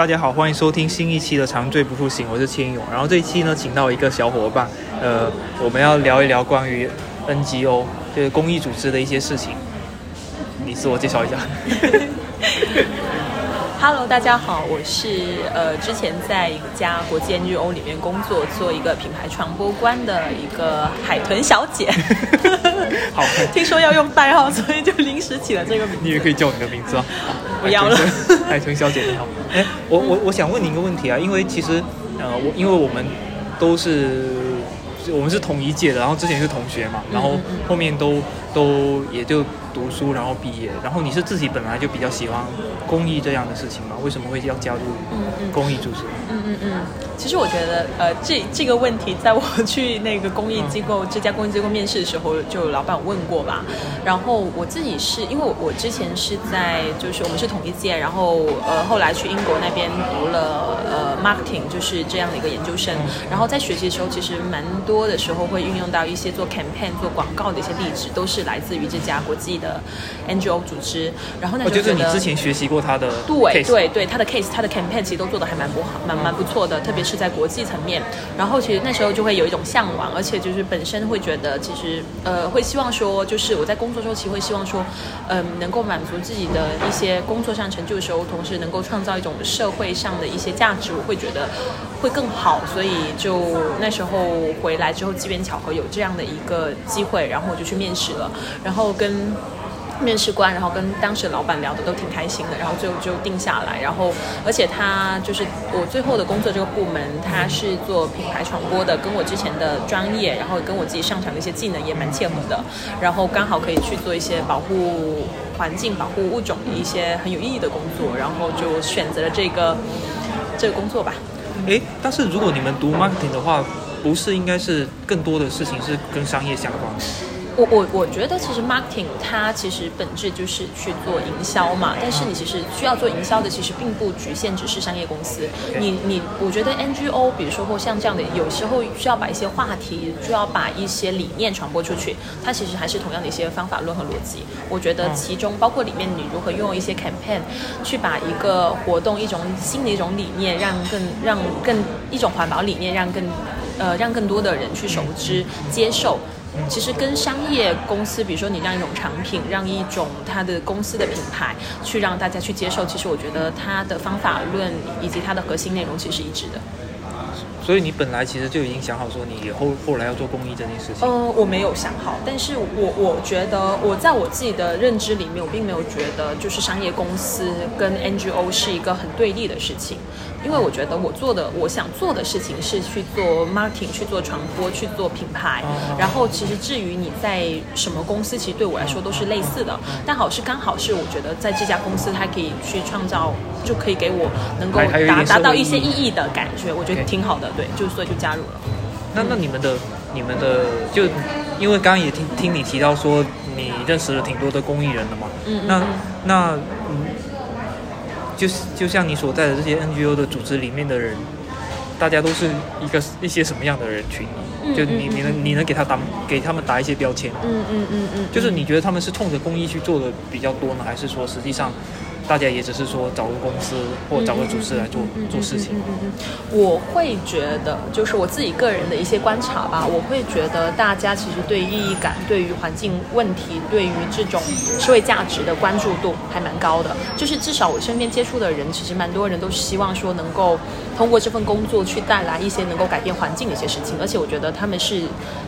大家好，欢迎收听新一期的《长醉不复醒》，我是千勇。然后这一期呢，请到一个小伙伴，呃，我们要聊一聊关于 NGO，就是公益组织的一些事情。你自我介绍一下。Hello，大家好，我是呃之前在一家国际 NGO 里面工作，做一个品牌传播官的一个海豚小姐。好，听说要用代号，所以就临时起了这个名字。你也可以叫你的名字啊。不要了海豚小姐你好。哎，我我我想问你一个问题啊，因为其实呃，我因为我们都是我们是同一届的，然后之前是同学嘛，然后后面都都也就读书，然后毕业。然后你是自己本来就比较喜欢公益这样的事情吗？为什么会要加入公益组织？嗯嗯嗯，其实我觉得，呃，这这个问题，在我去那个公益机构、这家公益机构面试的时候，就有老板问过吧。然后我自己是因为我我之前是在就是我们是同一届，然后呃后来去英国那边读了呃 marketing，就是这样的一个研究生。然后在学习的时候，其实蛮多的时候会运用到一些做 campaign、做广告的一些例子，都是来自于这家国际的 NGO 组织。然后那我时候觉得觉得你之前学习过他的对对对，他的 case，他的 campaign 其实都做的还蛮不好，蛮蛮不错的，特别是在国际层面。然后其实那时候就会有一种向往，而且就是本身会觉得，其实呃会希望说，就是我在工作中其实会希望说，嗯、能够满足自己的一些工作上成就的时候，同时能够创造一种社会上的一些价值，我会觉得会更好。所以就那时候回来之后，机缘巧合有这样的一个机会，然后我就去面试了，然后跟。面试官，然后跟当时老板聊的都挺开心的，然后最后就定下来，然后而且他就是我最后的工作这个部门，他是做品牌传播的，跟我之前的专业，然后跟我自己擅长的一些技能也蛮契合的，然后刚好可以去做一些保护环境、保护物种的一些很有意义的工作，然后就选择了这个这个工作吧。诶，但是如果你们读 marketing 的话，不是应该是更多的事情是跟商业相关的？我我我觉得其实 marketing 它其实本质就是去做营销嘛，但是你其实需要做营销的，其实并不局限只是商业公司。你你，我觉得 NGO，比如说或像这样的，有时候需要把一些话题，需要把一些理念传播出去，它其实还是同样的一些方法论和逻辑。我觉得其中包括里面你如何用一些 campaign 去把一个活动一种新的一种理念，让更让更一种环保理念，让更呃让更多的人去熟知接受。其实跟商业公司，比如说你让一种产品，让一种它的公司的品牌去让大家去接受，其实我觉得它的方法论以及它的核心内容其实是一致的。所以你本来其实就已经想好说你以后后来要做公益这件事情。呃，我没有想好，但是我我觉得我在我自己的认知里面，我并没有觉得就是商业公司跟 NGO 是一个很对立的事情，因为我觉得我做的我想做的事情是去做 marketing，去做传播，去做品牌。然后其实至于你在什么公司，其实对我来说都是类似的。但好是刚好是我觉得在这家公司，它可以去创造，就可以给我能够达达到一些意义的感觉，我觉得挺好的。对，就所以就加入了。那那你们的你们的就因为刚刚也听听你提到说你认识了挺多的公益人的嘛，那嗯嗯嗯那嗯，就是就像你所在的这些 NGO 的组织里面的人，大家都是一个一些什么样的人群？呢就你嗯你能你能给他打给他们打一些标签？嗯嗯嗯嗯，就是你觉得他们是冲着公益去做的比较多呢，还是说实际上大家也只是说找个公司或找个组织来做做事情？我会觉得，就是我自己个人的一些观察吧，我会觉得大家其实对意义感、对于环境问题、对于这种社会价值的关注度还蛮高的。就是至少我身边接触的人，其实蛮多人都希望说能够通过这份工作去带来一些能够改变环境的一些事情，而且我觉得他们是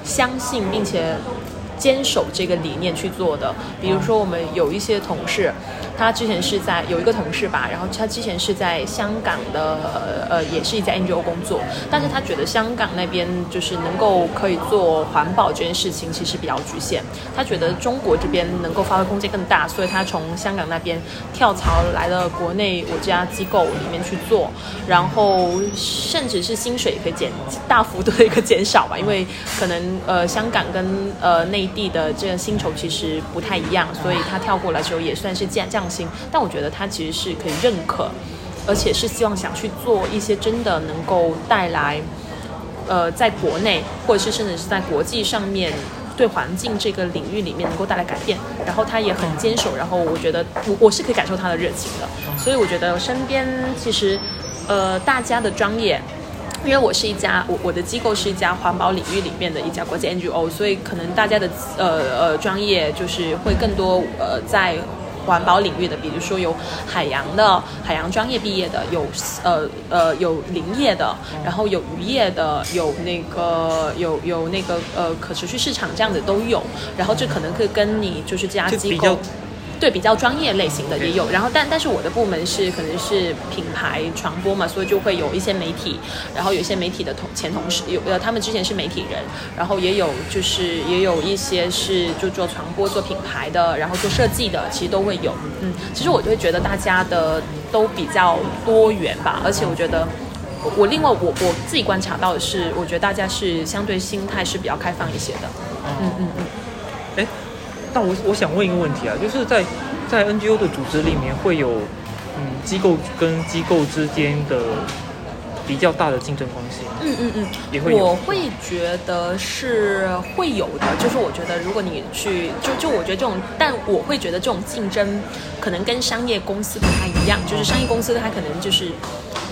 相信并且。坚守这个理念去做的。比如说，我们有一些同事，他之前是在有一个同事吧，然后他之前是在香港的呃，也是一家 NGO 工作，但是他觉得香港那边就是能够可以做环保这件事情，其实比较局限。他觉得中国这边能够发挥空间更大，所以他从香港那边跳槽来了国内我这家机构里面去做，然后甚至是薪水可以减大幅度的一个减少吧，因为可能呃香港跟呃内地的这个薪酬其实不太一样，所以他跳过来之后也算是降降薪，但我觉得他其实是可以认可，而且是希望想去做一些真的能够带来呃在国内或者是甚至是在国际上面。对对环境这个领域里面能够带来改变，然后他也很坚守，然后我觉得我我是可以感受他的热情的，所以我觉得身边其实呃大家的专业。因为我是一家我我的机构是一家环保领域里面的一家国际 NGO，所以可能大家的呃呃专业就是会更多呃在环保领域的，比如说有海洋的海洋专业毕业的，有呃呃有林业的，然后有渔业的，有那个有有那个呃可持续市场这样的都有，然后这可能可以跟你就是这家机构。对比较专业类型的也有，然后但但是我的部门是可能是品牌传播嘛，所以就会有一些媒体，然后有一些媒体的同前同事有呃他们之前是媒体人，然后也有就是也有一些是就做传播做品牌的，然后做设计的，其实都会有。嗯，其实我就会觉得大家的都比较多元吧，而且我觉得。我我另外我我自己观察到的是，我觉得大家是相对心态是比较开放一些的。嗯嗯嗯。哎，那我我想问一个问题啊，就是在在 NGO 的组织里面会有嗯机构跟机构之间的比较大的竞争关系？嗯嗯嗯，也会有我会觉得是会有的，就是我觉得如果你去，就就我觉得这种，但我会觉得这种竞争可能跟商业公司不太一样，就是商业公司它可能就是。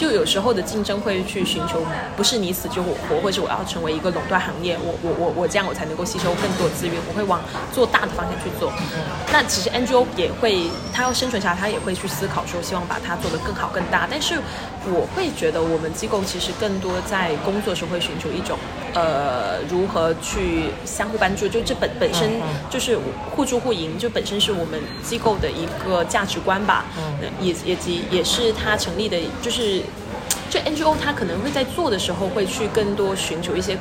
就有时候的竞争会去寻求，不是你死就我活，或者是我要成为一个垄断行业，我我我我这样我才能够吸收更多资源，我会往做大的方向去做。那其实 NGO 也会，它要生存下来，它也会去思考说，希望把它做得更好更大。但是我会觉得，我们机构其实更多在工作时候会寻求一种，呃，如何去相互帮助，就这本本身就是互助互赢，就本身是我们机构的一个价值观吧。也也及也是它成立的，就是这 NGO 它可能会在做的时候会去更多寻求一些，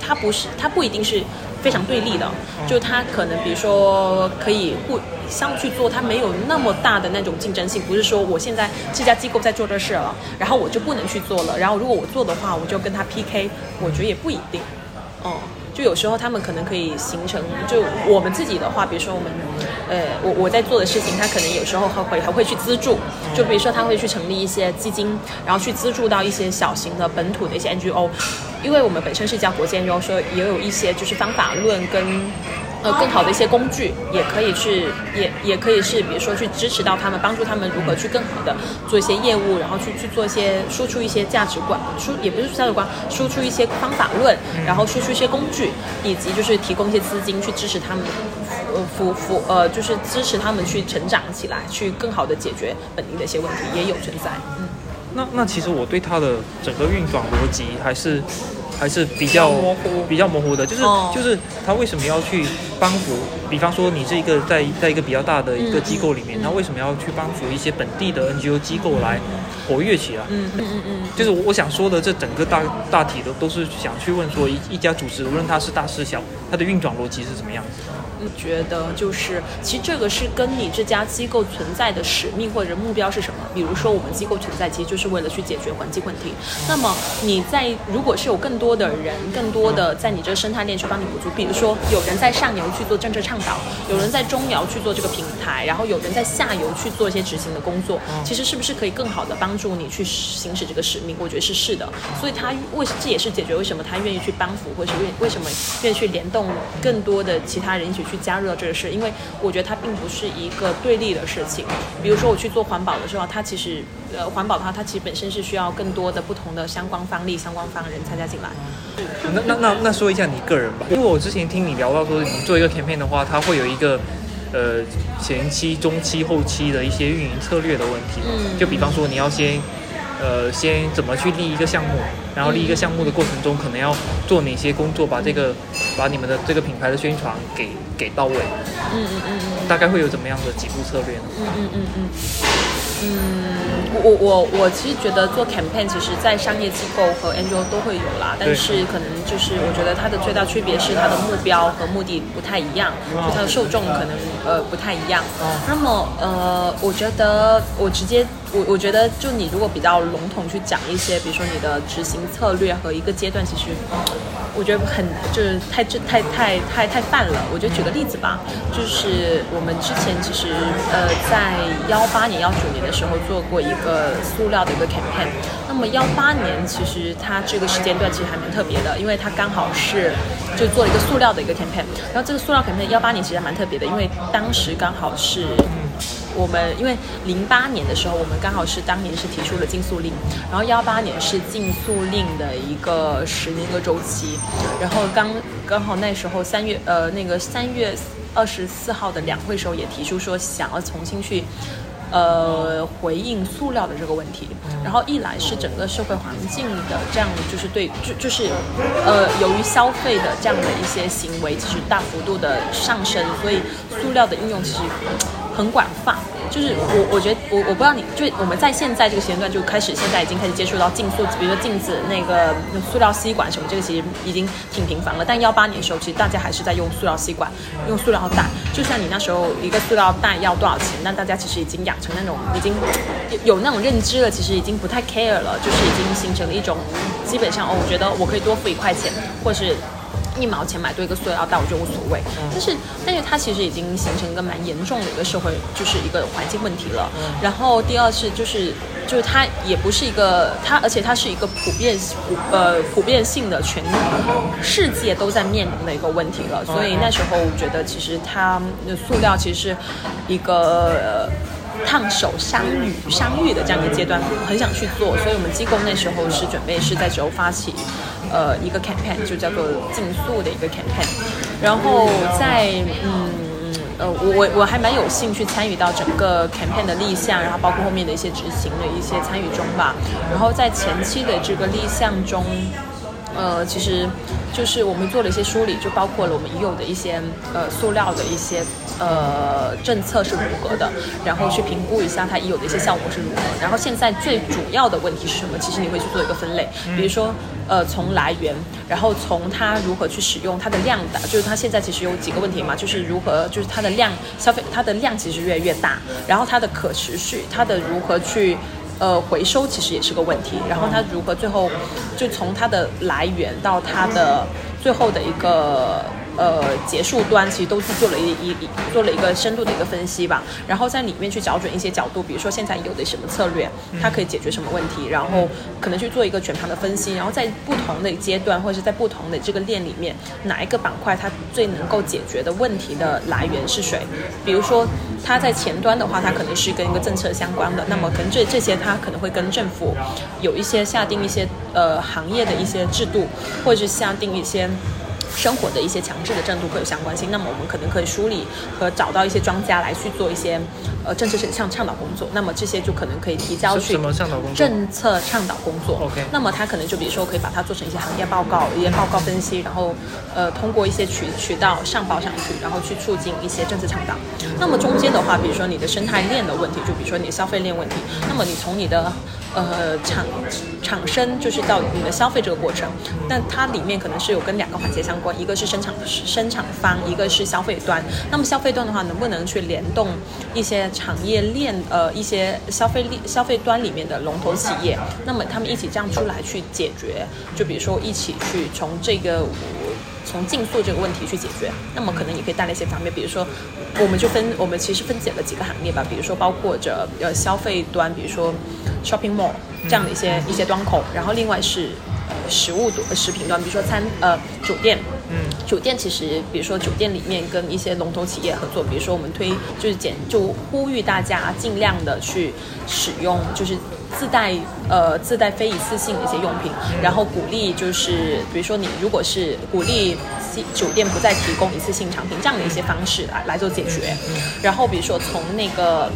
它不是它不一定是非常对立的，就它可能比如说可以互相去做，它没有那么大的那种竞争性，不是说我现在这家机构在做这事了，然后我就不能去做了，然后如果我做的话，我就跟他 PK，我觉得也不一定，哦。就有时候他们可能可以形成，就我们自己的话，比如说我们，呃，我我在做的事情，他可能有时候还会还会去资助，就比如说他会去成立一些基金，然后去资助到一些小型的本土的一些 NGO，因为我们本身是一家国际 NGO，所以也有一些就是方法论跟。呃，更好的一些工具，也可以去，也也可以是，比如说去支持到他们，帮助他们如何去更好的做一些业务，然后去去做一些输出一些价值观，输也不是价值观，输出一些方法论，然后输出一些工具，以及就是提供一些资金去支持他们，呃，扶扶呃，就是支持他们去成长起来，去更好的解决本地的一些问题，也有存在。嗯，那那其实我对它的整个运转逻辑还是。还是比较模糊比较模糊的，就是、哦就是他为什么要去帮扶？比方说你这一个在在一个比较大的一个机构里面，嗯那为什么要去帮扶一些本地的 NGO 机构来活跃起来？嗯嗯嗯嗯，就是我我想说的，这整个大大体的都是想去问说一一家组织，无论它是大是小，它的运转逻辑是怎么样子？嗯觉得就是，其实这个是跟你这家机构存在的使命或者目标是什么。比如说，我们机构存在其实就是为了去解决环境问题。那么你在如果是有更多的人，更多的在你这个生态链去帮你补足，比如说有人在上游去做政策倡导，有人在中游去做这个平台，然后有人在下游去做一些执行的工作，其实是不是可以更好的帮助你去行使这个使命？我觉得是是的。所以他为这也是解决为什么他愿意去帮扶，或是愿为什么愿意去联动更多的其他人一起去加入到这个事，因为我觉得它并不是一个对立的事情。比如说我去做环保的时候，它其实呃环保的话，它其实本身是需要更多的不同的相关方力、相关方人参加进来。那那那那说一下你个人吧，因为我之前听你聊到说，你做一个 campaign 的话，它会有一个呃前期、中期、后期的一些运营策略的问题。嗯就比方说你要先呃先怎么去立一个项目，然后立一个项目的过程中，可能要做哪些工作，把这个把你们的这个品牌的宣传给给到位，嗯嗯嗯嗯。大概会有怎么样的几步策略呢？嗯嗯嗯嗯，嗯，我我我其实觉得做 campaign，其实在商业机构和 NGO 都会有啦，但是可能就是我觉得它的最大区别是它的目标和目的不太一样，就它的受众可能呃不太一样。那么呃，我觉得我直接我我觉得就你如果比较笼统去讲一些，比如说你的执行策略和一个阶段，其实我觉得很就是太这太太太太泛了。我就举个例子吧，就是我们之前其实呃在幺八年幺九年的时候做过一个塑料的一个 campaign。那么幺八年其实它这个时间段其实还蛮特别的，因为它刚好是就做了一个塑料的一个 campaign。然后这个塑料 campaign 幺八年其实还蛮特别的，因为当时刚好是。我们因为零八年的时候，我们刚好是当年是提出了禁塑令，然后幺八年是禁塑令的一个十年一个周期，然后刚刚好那时候三月呃那个三月二十四号的两会时候也提出说想要重新去。呃，回应塑料的这个问题，然后一来是整个社会环境的这样，就是对，就就是，呃，由于消费的这样的一些行为，其实大幅度的上升，所以塑料的应用其实很广泛。就是我，我觉得我我不知道你，就我们在现在这个时间段就开始，现在已经开始接触到禁塑，比如说禁止那个塑料吸管什么，这个其实已经挺频繁了。但幺八年的时候，其实大家还是在用塑料吸管，用塑料袋。就像你那时候一个塑料袋要多少钱，那大家其实已经养成那种已经有那种认知了，其实已经不太 care 了，就是已经形成了一种基本上哦，我觉得我可以多付一块钱，或是。一毛钱买多一个塑料袋，我觉得无所谓。但是，但是它其实已经形成一个蛮严重的一个社会，就是一个环境问题了。然后第二是，就是就是它也不是一个它，而且它是一个普遍普呃普遍性的全世界都在面临的一个问题了。所以那时候我觉得，其实它塑料其实是一个。烫手山芋山芋的这样一个阶段，很想去做，所以我们机构那时候是准备是在九发起，呃，一个 campaign 就叫做竞速的一个 campaign，然后在嗯呃我我我还蛮有兴趣参与到整个 campaign 的立项，然后包括后面的一些执行的一些参与中吧，然后在前期的这个立项中。呃，其实就是我们做了一些梳理，就包括了我们已有的一些呃塑料的一些呃政策是如何的，然后去评估一下它已有的一些效果是如何。然后现在最主要的问题是什么？其实你会去做一个分类，比如说呃从来源，然后从它如何去使用，它的量的，就是它现在其实有几个问题嘛，就是如何就是它的量消费，它的量其实越来越大，然后它的可持续，它的如何去。呃，回收其实也是个问题，然后它如何最后就从它的来源到它的最后的一个。呃，结束端其实都是做了一一做了一个深度的一个分析吧，然后在里面去找准一些角度，比如说现在有的什么策略，它可以解决什么问题，然后可能去做一个全盘的分析，然后在不同的阶段或者是在不同的这个链里面，哪一个板块它最能够解决的问题的来源是谁？比如说它在前端的话，它可能是跟一个政策相关的，那么可能这这些它可能会跟政府有一些下定一些呃行业的一些制度，或者是下定一些。生活的一些强制的政度会有相关性，那么我们可能可以梳理和找到一些专家来去做一些呃政策倡倡导工作，那么这些就可能可以提交去什么倡导工作？政策倡导工作。OK，那么他可能就比如说可以把它做成一些行业报告、一些报告分析，然后呃通过一些渠渠道上报上去，然后去促进一些政策倡导。那么中间的话，比如说你的生态链的问题，就比如说你的消费链问题，那么你从你的呃产产生就是到你的消费这个过程，那它里面可能是有跟两个环节相关。一个是生产生产方，一个是消费端。那么消费端的话，能不能去联动一些产业链，呃，一些消费链、消费端里面的龙头企业？那么他们一起这样出来去解决，就比如说一起去从这个从竞速这个问题去解决。那么可能也可以带来一些方面，比如说我们就分我们其实分解了几个行业吧，比如说包括着呃消费端，比如说 shopping mall 这样的一些一些端口，然后另外是。食物端食品端，比如说餐呃酒店，嗯，酒店其实比如说酒店里面跟一些龙头企业合作，比如说我们推就是简就呼吁大家尽量的去使用就是自带呃自带非一次性的一些用品，然后鼓励就是比如说你如果是鼓励酒店不再提供一次性产品这样的一些方式来来做解决，然后比如说从那个。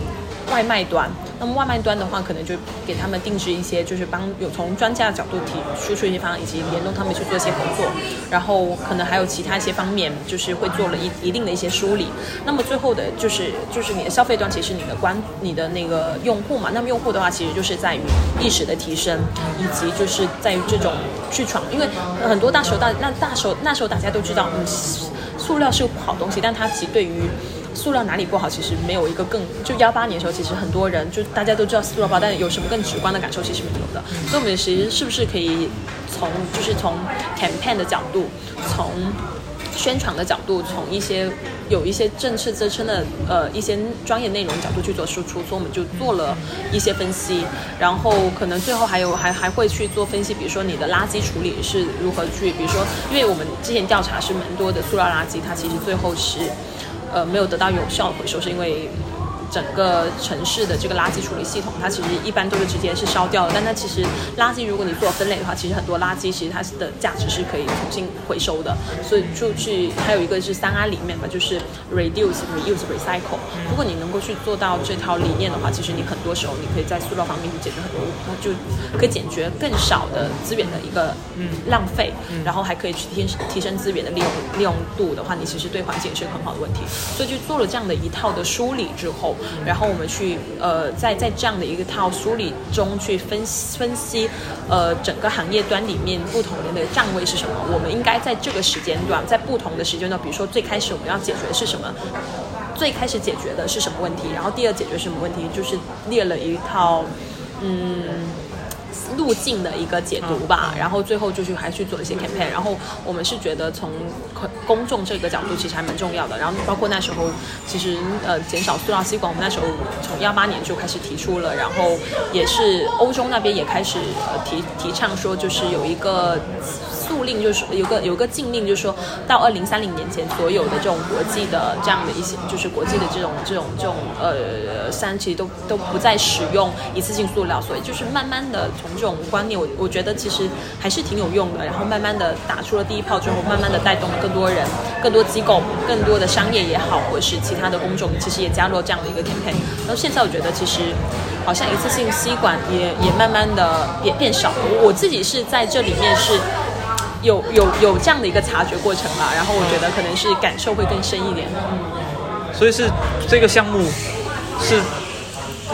外卖端，那么外卖端的话，可能就给他们定制一些，就是帮有从专家的角度提输出一些方案，以及联动他们去做一些合作，然后可能还有其他一些方面，就是会做了一一定的一些梳理。那么最后的就是就是你的消费端，其实你的关你的那个用户嘛，那么用户的话，其实就是在于意识的提升，以及就是在于这种去闯，因为很多大时候大那大时候那时候大家都知道，嗯，塑料是个不好东西，但它其实对于塑料哪里不好，其实没有一个更就幺八年的时候，其实很多人就大家都知道塑料包，但有什么更直观的感受，其实没有的。所以我们其实是不是可以从就是从 campaign 的角度，从宣传的角度，从一些有一些政策支撑的呃一些专业内容角度去做输出，所以我们就做了一些分析，然后可能最后还有还还会去做分析，比如说你的垃圾处理是如何去，比如说因为我们之前调查是蛮多的塑料垃圾，它其实最后是呃没有得到有效回收，是因为。整个城市的这个垃圾处理系统，它其实一般都是直接是烧掉的。但它其实垃圾，如果你做分类的话，其实很多垃圾其实它的价值是可以重新回收的。所以就去还有一个是三 R 里面吧，就是 reduce、reuse、recycle。如果你能够去做到这套理念的话，其实你很多时候你可以在塑料方面去解决很多，就可以解决更少的资源的一个浪费，然后还可以去提提升资源的利用利用度的话，你其实对环境也是很好的问题。所以就做了这样的一套的梳理之后。然后我们去呃，在在这样的一个套梳理中去分析分析，呃，整个行业端里面不同的站位是什么？我们应该在这个时间段，在不同的时间段，比如说最开始我们要解决的是什么？最开始解决的是什么问题？然后第二解决什么问题？就是列了一套，嗯。路径的一个解读吧，然后最后就去还去做了一些 campaign，然后我们是觉得从公众这个角度其实还蛮重要的，然后包括那时候其实呃减少塑料吸管，我们那时候从幺八年就开始提出了，然后也是欧洲那边也开始呃提提倡说就是有一个。令就是有个有个禁令，就是说到二零三零年前，所有的这种国际的这样的一些，就是国际的这种这种这种呃三，其实都都不再使用一次性塑料。所以就是慢慢的从这种观念，我我觉得其实还是挺有用的。然后慢慢的打出了第一炮之后，慢慢的带动了更多人、更多机构、更多的商业也好，或是其他的公众，其实也加入了这样的一个 campaign。然后现在我觉得其实好像一次性吸管也也慢慢的变变少。我自己是在这里面是。有有有这样的一个察觉过程吧，然后我觉得可能是感受会更深一点。嗯，所以是这个项目是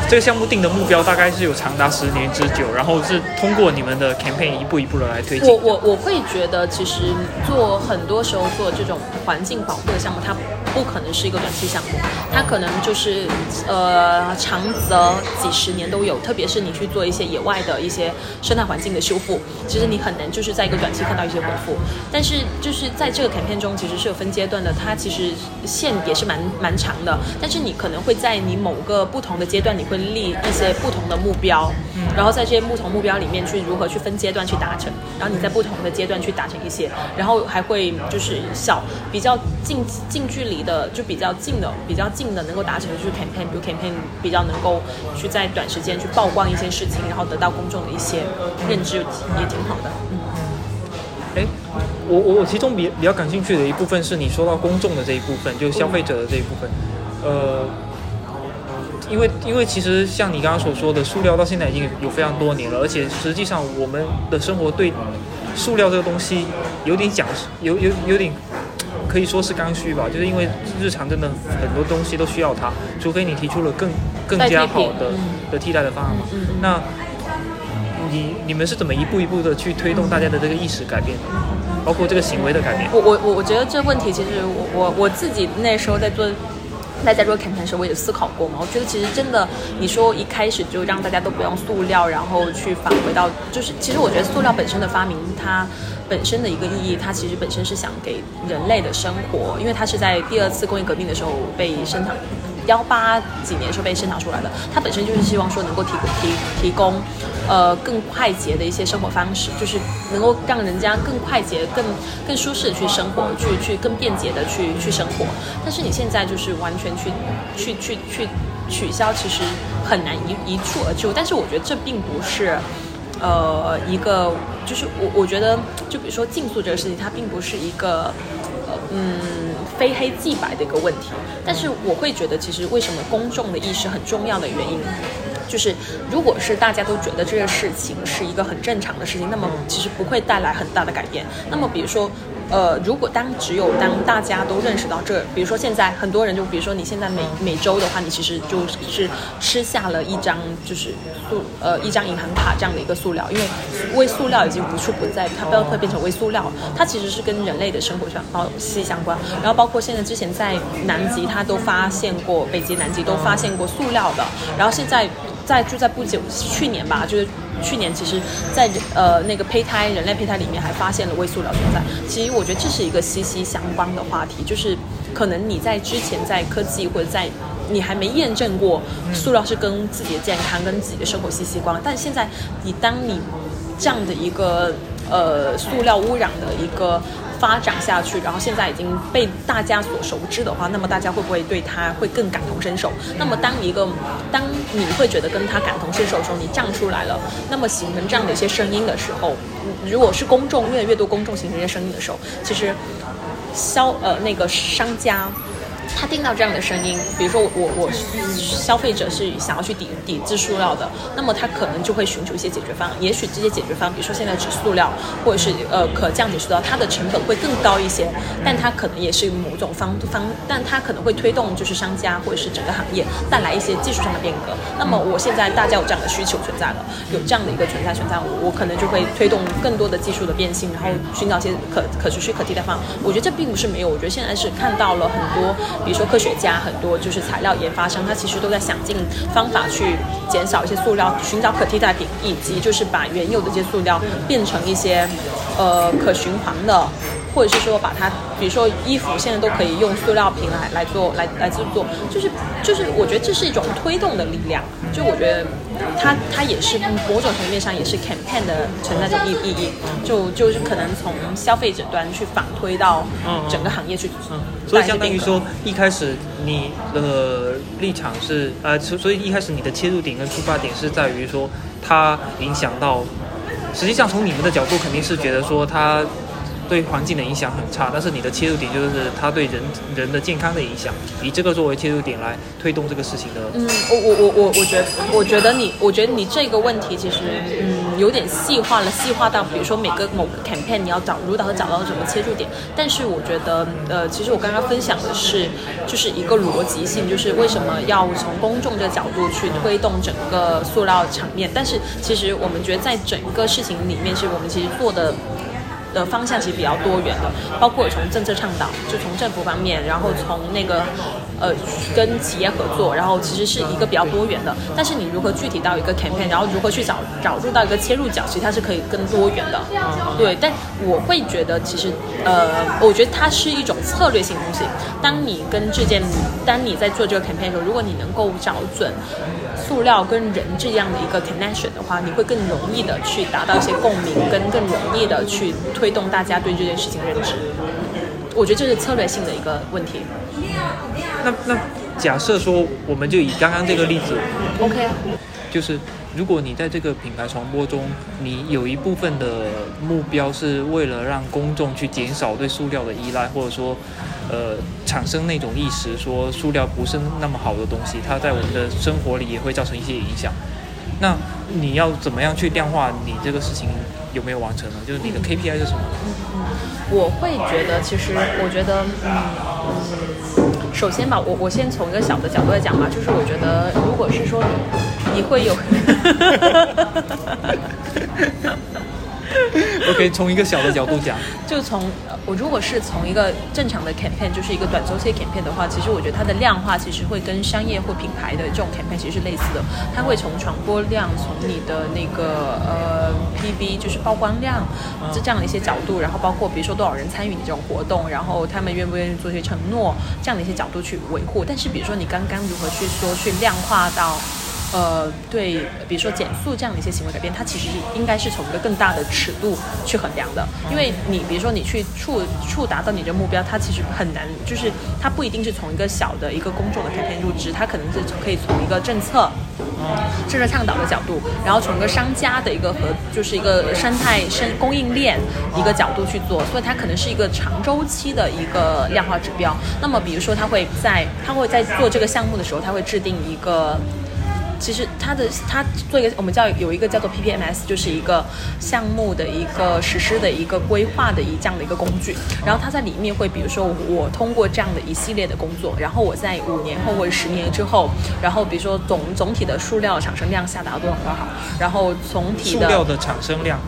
这个项目定的目标大概是有长达十年之久，然后是通过你们的 campaign 一步一步的来推进。我我我会觉得其实做很多时候做这种环境保护的项目，它。不可能是一个短期项目，它可能就是呃长则几十年都有。特别是你去做一些野外的一些生态环境的修复，其实你很难就是在一个短期看到一些回复。但是就是在这个卡片中，其实是有分阶段的，它其实线也是蛮蛮长的。但是你可能会在你某个不同的阶段，你会立一些不同的目标，然后在这些不同目标里面去如何去分阶段去达成，然后你在不同的阶段去达成一些，然后还会就是小比较近近距离。的就比较近的，比较近的能够达成的就是 campaign，比如 campaign 比较能够去在短时间去曝光一些事情，然后得到公众的一些认知，也挺好的。嗯，哎，我我我其中比比较感兴趣的一部分是你说到公众的这一部分，就是消费者的这一部分。呃，因为因为其实像你刚刚所说的，塑料到现在已经有非常多年了，而且实际上我们的生活对塑料这个东西有点讲，有有有点。可以说是刚需吧，就是因为日常真的很多东西都需要它，除非你提出了更更加好的的替代的方案嘛。那，你你们是怎么一步一步的去推动大家的这个意识改变的，包括这个行为的改变？我我我我觉得这问题其实我我我自己那时候在做。那在若坎坎时，我也思考过嘛。我觉得其实真的，你说一开始就让大家都不用塑料，然后去返回到，就是其实我觉得塑料本身的发明，它本身的一个意义，它其实本身是想给人类的生活，因为它是在第二次工业革命的时候被生产。幺八几年时候被生产出来的，它本身就是希望说能够提供提提供，呃更快捷的一些生活方式，就是能够让人家更快捷、更更舒适的去生活，去去更便捷的去去生活。但是你现在就是完全去去去去取消，其实很难一一蹴而就。但是我觉得这并不是，呃一个就是我我觉得就比如说竞速这个事情，它并不是一个。嗯，非黑即白的一个问题，但是我会觉得，其实为什么公众的意识很重要的原因，就是如果是大家都觉得这个事情是一个很正常的事情，那么其实不会带来很大的改变。那么比如说。呃，如果当只有当大家都认识到这，比如说现在很多人就比如说你现在每每周的话，你其实就是吃下了一张就是塑呃一张银行卡这样的一个塑料，因为微塑料已经无处不在，它不要会变成微塑料，它其实是跟人类的生活上包息息相关。然后包括现在之前在南极，它都发现过北极、南极都发现过塑料的，然后现在在就在不久去年吧，就是。去年其实，在呃那个胚胎人类胚胎里面还发现了微塑料存在。其实我觉得这是一个息息相关的话题，就是可能你在之前在科技或者在你还没验证过塑料是跟自己的健康跟自己的生活息息相关，但现在你当你这样的一个呃塑料污染的一个。发展下去，然后现在已经被大家所熟知的话，那么大家会不会对他会更感同身受？那么当一个当你会觉得跟他感同身受的时候，你站出来了，那么形成这样的一些声音的时候，如果是公众越来越多公众形成一些声音的时候，其实消呃那个商家。他听到这样的声音，比如说我我消费者是想要去抵抵制塑料的，那么他可能就会寻求一些解决方案。也许这些解决方案，比如说现在纸塑料，或者是呃可降解塑料，它的成本会更高一些，但它可能也是某种方方，但它可能会推动就是商家或者是整个行业带来一些技术上的变革。那么我现在大家有这样的需求存在了，有这样的一个存在存在，我我可能就会推动更多的技术的变性，然后寻找一些可可持续可替代方案。我觉得这并不是没有，我觉得现在是看到了很多。比如说科学家很多就是材料研发商，他其实都在想尽方法去减少一些塑料，寻找可替代品，以及就是把原有的这些塑料变成一些呃可循环的。或者是说把它，比如说衣服现在都可以用塑料瓶来来做，来来制作，就是就是我觉得这是一种推动的力量。就我觉得它它也是某种层面上也是 campaign 的存在这种意意义。就就是可能从消费者端去反推到整个行业去。嗯，所以相当于说一开始你的立场是呃，所以一开始你的切入点跟出发点是在于说它影响到，实际上从你们的角度肯定是觉得说它。对环境的影响很差，但是你的切入点就是它对人人的健康的影响，以这个作为切入点来推动这个事情的。嗯，我我我我我觉得，我觉得你，我觉得你这个问题其实，嗯，有点细化了，细化到比如说每个某个 campaign 你要找如何找到什么切入点。但是我觉得，呃，其实我刚刚分享的是，就是一个逻辑性，就是为什么要从公众的角度去推动整个塑料场面。但是其实我们觉得在整个事情里面，是我们其实做的。的方向其实比较多元的，包括从政策倡导，就从政府方面，然后从那个呃跟企业合作，然后其实是一个比较多元的。但是你如何具体到一个 campaign，然后如何去找找入到一个切入角，其实它是可以更多元的。对，但我会觉得其实呃，我觉得它是一种策略性东西。当你跟这件，当你在做这个 campaign 的时候，如果你能够找准。塑料跟人这样的一个 connection 的话，你会更容易的去达到一些共鸣，跟更容易的去推动大家对这件事情认知。我觉得这是策略性的一个问题。那那假设说，我们就以刚刚这个例子，OK，就是如果你在这个品牌传播中，你有一部分的目标是为了让公众去减少对塑料的依赖，或者说。呃，产生那种意识，说塑料不是那么好的东西，它在我们的生活里也会造成一些影响。那你要怎么样去量化你这个事情有没有完成呢？就是你的 KPI 是什么？嗯嗯，我会觉得，其实我觉得，嗯，首先吧，我我先从一个小的角度来讲吧，就是我觉得，如果是说你会有。OK，从一个小的角度讲，就从我如果是从一个正常的 campaign，就是一个短周期 campaign 的话，其实我觉得它的量化其实会跟商业或品牌的这种 campaign 其实是类似的。它会从传播量，从你的那个呃 PV，就是曝光量，这这样的一些角度，然后包括比如说多少人参与你这种活动，然后他们愿不愿意做些承诺，这样的一些角度去维护。但是比如说你刚刚如何去说去量化到。呃，对，比如说减速这样的一些行为改变，它其实应该是从一个更大的尺度去衡量的。因为你比如说你去触触达到你的目标，它其实很难，就是它不一定是从一个小的一个公众的改变入职，它可能是可以从一个政策，政策倡导的角度，然后从一个商家的一个和就是一个生态生供应链一个角度去做，所以它可能是一个长周期的一个量化指标。那么比如说，他会在他会在做这个项目的时候，他会制定一个。其实它的它做一个我们叫有一个叫做 PPMS，就是一个项目的一个实施的一个规划的一这样的一个工具。然后它在里面会，比如说我通过这样的一系列的工作，然后我在五年后或者十年之后，然后比如说总总体的数量产生量下达多少多少，然后总体的塑料的产生量，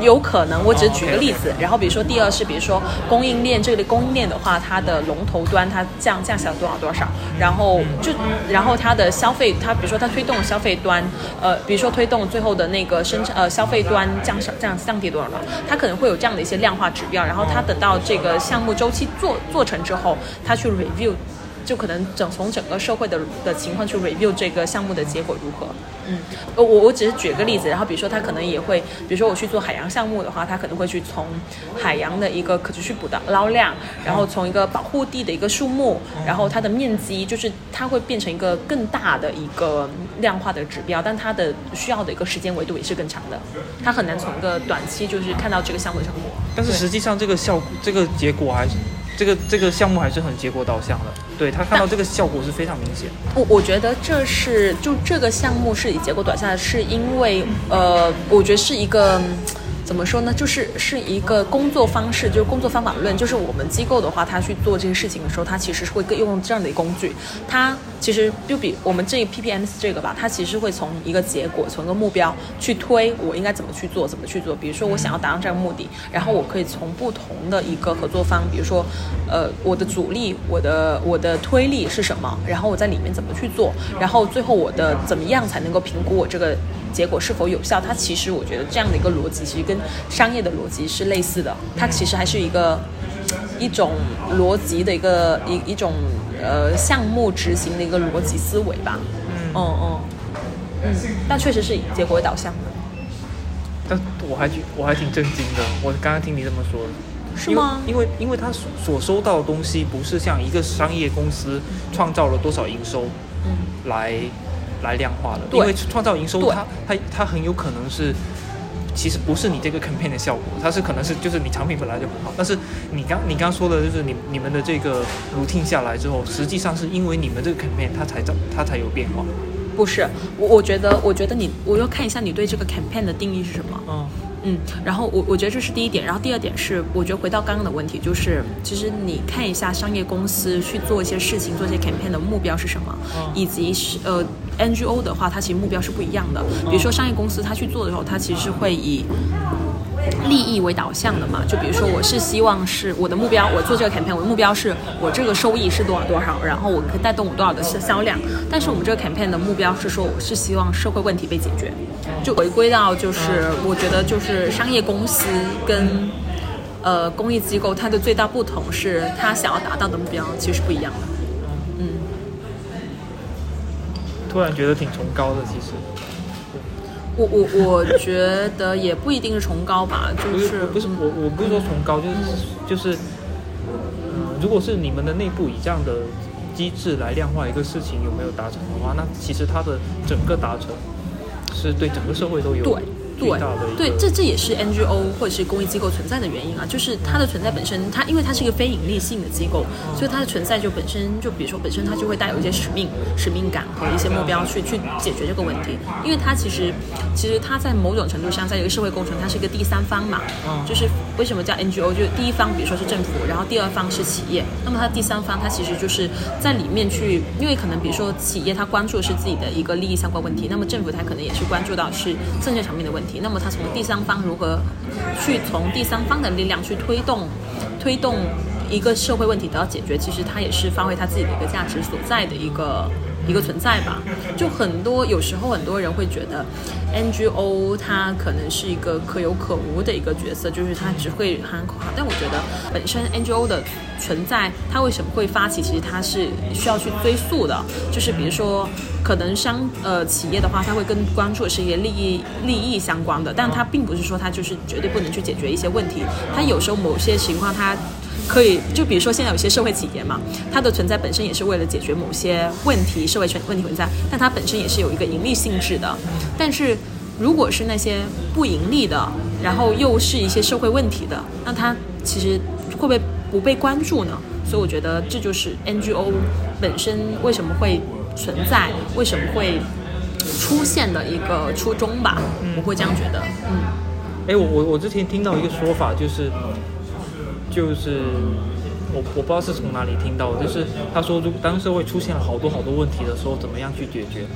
有可能，我只是举个例子。然后比如说第二是，比如说供应链这个供应链的话，它的龙头端它降降下多少多少，然后就然后它的消费，它比如说它推动消费端，呃，比如说推动最后的那个生产呃消费端降少降降低多少了，它可能会有这样的一些量化指标。然后它等到这个项目周期做做成之后，它去 review。就可能整从整个社会的的情况去 review 这个项目的结果如何。嗯，我我只是举个例子，然后比如说他可能也会，比如说我去做海洋项目的话，他可能会去从海洋的一个可持续捕的捞量，然后从一个保护地的一个树木，然后它的面积，就是它会变成一个更大的一个量化的指标，但它的需要的一个时间维度也是更长的，它很难从一个短期就是看到这个项目的成果。但是实际上这个效果，这个结果还是。这个这个项目还是很结果导向的，对他看到这个效果是非常明显。我我觉得这是就这个项目是以结果导向，是因为呃，我觉得是一个。怎么说呢？就是是一个工作方式，就是工作方法论。就是我们机构的话，他去做这些事情的时候，他其实是会用这样的一个工具。他其实就比我们这 PPMs 这个吧，它其实会从一个结果，从一个目标去推我应该怎么去做，怎么去做。比如说我想要达到这个目的，然后我可以从不同的一个合作方，比如说，呃，我的阻力，我的我的推力是什么，然后我在里面怎么去做，然后最后我的怎么样才能够评估我这个。结果是否有效？它其实我觉得这样的一个逻辑，其实跟商业的逻辑是类似的。它其实还是一个一种逻辑的一个一一种呃项目执行的一个逻辑思维吧。嗯嗯嗯，但确实是以结果为导向的。但我还挺我还挺震惊的。我刚刚听你这么说，是吗？因为因为他所所收到的东西不是像一个商业公司创造了多少营收，嗯，来。来量化的，因为创造营收，它它它很有可能是，其实不是你这个 campaign 的效果，它是可能是就是你产品本来就很好，但是你刚你刚说的就是你你们的这个 routine 下来之后，实际上是因为你们这个 campaign 它才造它才有变化，不是，我我觉得我觉得你我要看一下你对这个 campaign 的定义是什么，嗯。嗯，然后我我觉得这是第一点，然后第二点是，我觉得回到刚刚的问题，就是其实你看一下商业公司去做一些事情，做一些 campaign 的目标是什么，以及是呃 NGO 的话，它其实目标是不一样的。比如说商业公司它去做的时候，它其实是会以利益为导向的嘛，就比如说我是希望是我的目标，我做这个 campaign，我的目标是我这个收益是多少多少，然后我可以带动我多少的销销量。但是我们这个 campaign 的目标是说，我是希望社会问题被解决。就回归到就是，我觉得就是商业公司跟呃公益机构，它的最大不同是，它想要达到的目标其实不一样的。嗯。突然觉得挺崇高的，其实。我我我觉得也不一定是崇高吧，就是不是我我不是说崇高，就是就是，嗯，如果是你们的内部以这样的机制来量化一个事情有没有达成的话，那其实它的整个达成是对整个社会都有。对。对对，这这也是 NGO 或者是公益机构存在的原因啊，就是它的存在本身，它因为它是一个非盈利性的机构，所以它的存在就本身就比如说本身它就会带有一些使命、使命感和一些目标去去解决这个问题，因为它其实其实它在某种程度上在一个社会工程，它是一个第三方嘛，就是为什么叫 NGO？就是第一方比如说是政府，然后第二方是企业，那么它第三方它其实就是在里面去，因为可能比如说企业它关注的是自己的一个利益相关问题，那么政府它可能也是关注到是政策层面的问题。那么他从第三方如何去从第三方的力量去推动推动一个社会问题得到解决，其实他也是发挥他自己的一个价值所在的一个一个存在吧。就很多有时候很多人会觉得 NGO 它可能是一个可有可无的一个角色，就是它只会喊口号。但我觉得本身 NGO 的存在，它为什么会发起，其实它是需要去追溯的，就是比如说。可能商呃企业的话，它会更关注的是一些利益利益相关的，但它并不是说它就是绝对不能去解决一些问题。它有时候某些情况，它可以就比如说现在有些社会企业嘛，它的存在本身也是为了解决某些问题，社会存问题存在，但它本身也是有一个盈利性质的。但是如果是那些不盈利的，然后又是一些社会问题的，那它其实会不会不被关注呢？所以我觉得这就是 NGO 本身为什么会。存在为什么会出现的一个初衷吧，我会这样觉得。嗯，哎，我我我之前听到一个说法，就是就是我我不知道是从哪里听到的，就是他说，如果当社会出现了好多好多问题的时候，怎么样去解决？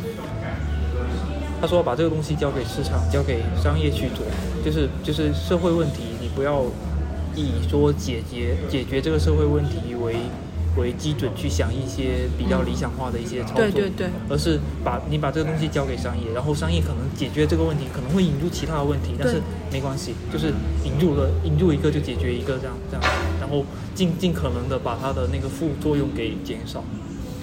他说把这个东西交给市场，交给商业去做，就是就是社会问题，你不要以说解决解决这个社会问题为为基准去想一些比较理想化的一些操作，对对对，而是把你把这个东西交给商业，然后商业可能解决这个问题，可能会引入其他的问题，但是没关系，就是引入了引入一个就解决一个这样这样，然后尽尽可能的把它的那个副作用给减少。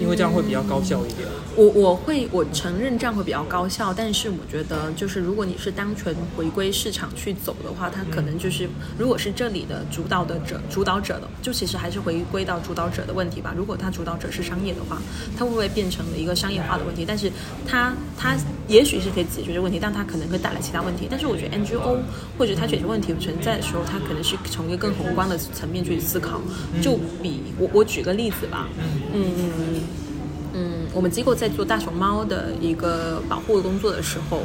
因为这样会比较高效一点。我我会我承认这样会比较高效，但是我觉得就是如果你是单纯回归市场去走的话，它可能就是如果是这里的主导的者主导者的，就其实还是回归到主导者的问题吧。如果他主导者是商业的话，它会不会变成了一个商业化的问题？但是它它也许是可以解决这个问题，但它可能会带来其他问题。但是我觉得 NGO 或者它解决问题存在的时候，它可能是从一个更宏观的层面去思考。就比我我举个例子吧，嗯嗯。嗯，我们机构在做大熊猫的一个保护工作的时候。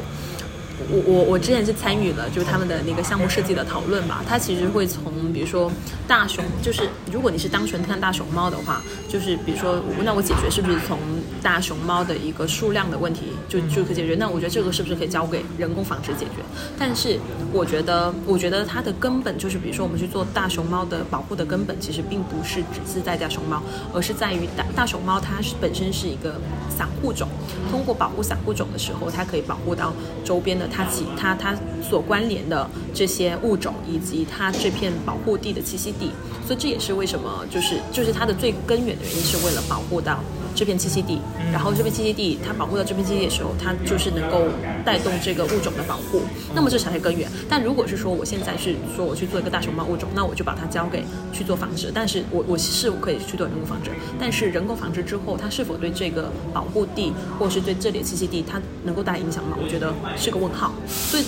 我我我之前是参与了，就是他们的那个项目设计的讨论吧。它其实会从，比如说大熊，就是如果你是单纯看大熊猫的话，就是比如说，那我解决是不是从大熊猫的一个数量的问题就就可以解决？那我觉得这个是不是可以交给人工繁殖解决？但是我觉得，我觉得它的根本就是，比如说我们去做大熊猫的保护的根本，其实并不是只是在大熊猫，而是在于大大熊猫它是本身是一个散户种，通过保护散户种的时候，它可以保护到周边的。它其它它所关联的这些物种，以及它这片保护地的栖息地，所以这也是为什么，就是就是它的最根源的原因，是为了保护到。这片栖息地，然后这片栖息地它保护到这片栖息地的时候，它就是能够带动这个物种的保护。那么这才是根源。但如果是说我现在是说我去做一个大熊猫物种，那我就把它交给去做繁殖。但是我我是可以去做人工繁殖，但是人工繁殖之后，它是否对这个保护地或者是对这里的栖息地，它能够带来影响吗？我觉得是个问号。所以，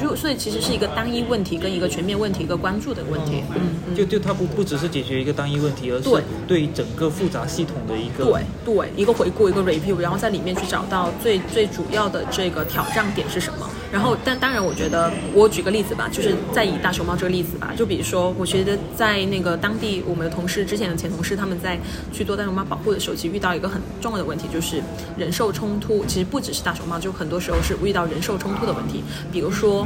如果所以其实是一个单一问题跟一个全面问题一个关注的问题。嗯，就就它不不只是解决一个单一问题，而是对整个复杂系统的一个对。对一个回顾，一个 review，然后在里面去找到最最主要的这个挑战点是什么。然后，但当然，我觉得我举个例子吧，就是在以大熊猫这个例子吧，就比如说，我觉得在那个当地，我们的同事之前的前同事，他们在去做大熊猫保护的时候，其实遇到一个很重要的问题，就是人兽冲突。其实不只是大熊猫，就很多时候是遇到人兽冲突的问题。比如说，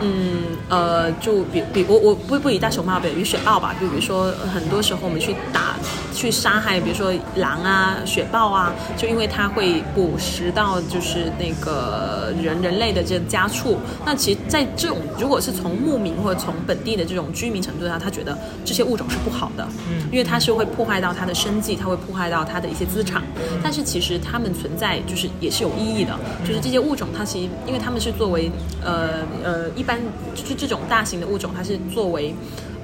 嗯呃，就比比我我不不以大熊猫，比如雪豹吧，就比如说很多时候我们去打去杀害，比如说狼啊、雪豹啊，就因为它会捕食到就是那个人人类的这家。家畜，那其实在这种如果是从牧民或者从本地的这种居民程度上，他觉得这些物种是不好的，嗯，因为它是会破坏到他的生计，它会破坏到他的一些资产。但是其实它们存在就是也是有意义的，就是这些物种它其实因为它们是作为呃呃一般就是这种大型的物种，它是作为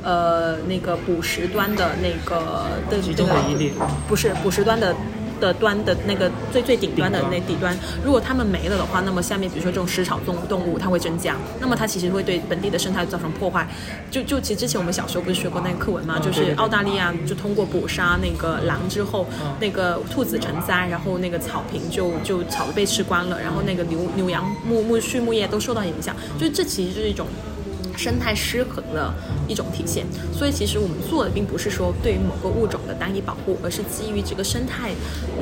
呃那个捕食端的那个的这个不是捕食端的。的端的那个最最顶端的那底端，如果它们没了的话，那么下面比如说这种食草动动物它会增加，那么它其实会对本地的生态造成破坏。就就其实之前我们小时候不是学过那个课文吗？就是澳大利亚就通过捕杀那个狼之后，那个兔子成灾，然后那个草坪就就草被吃光了，然后那个牛牛羊牧牧畜牧业都受到影响。就是这其实是一种。生态失衡的一种体现，所以其实我们做的并不是说对于某个物种的单一保护，而是基于这个生态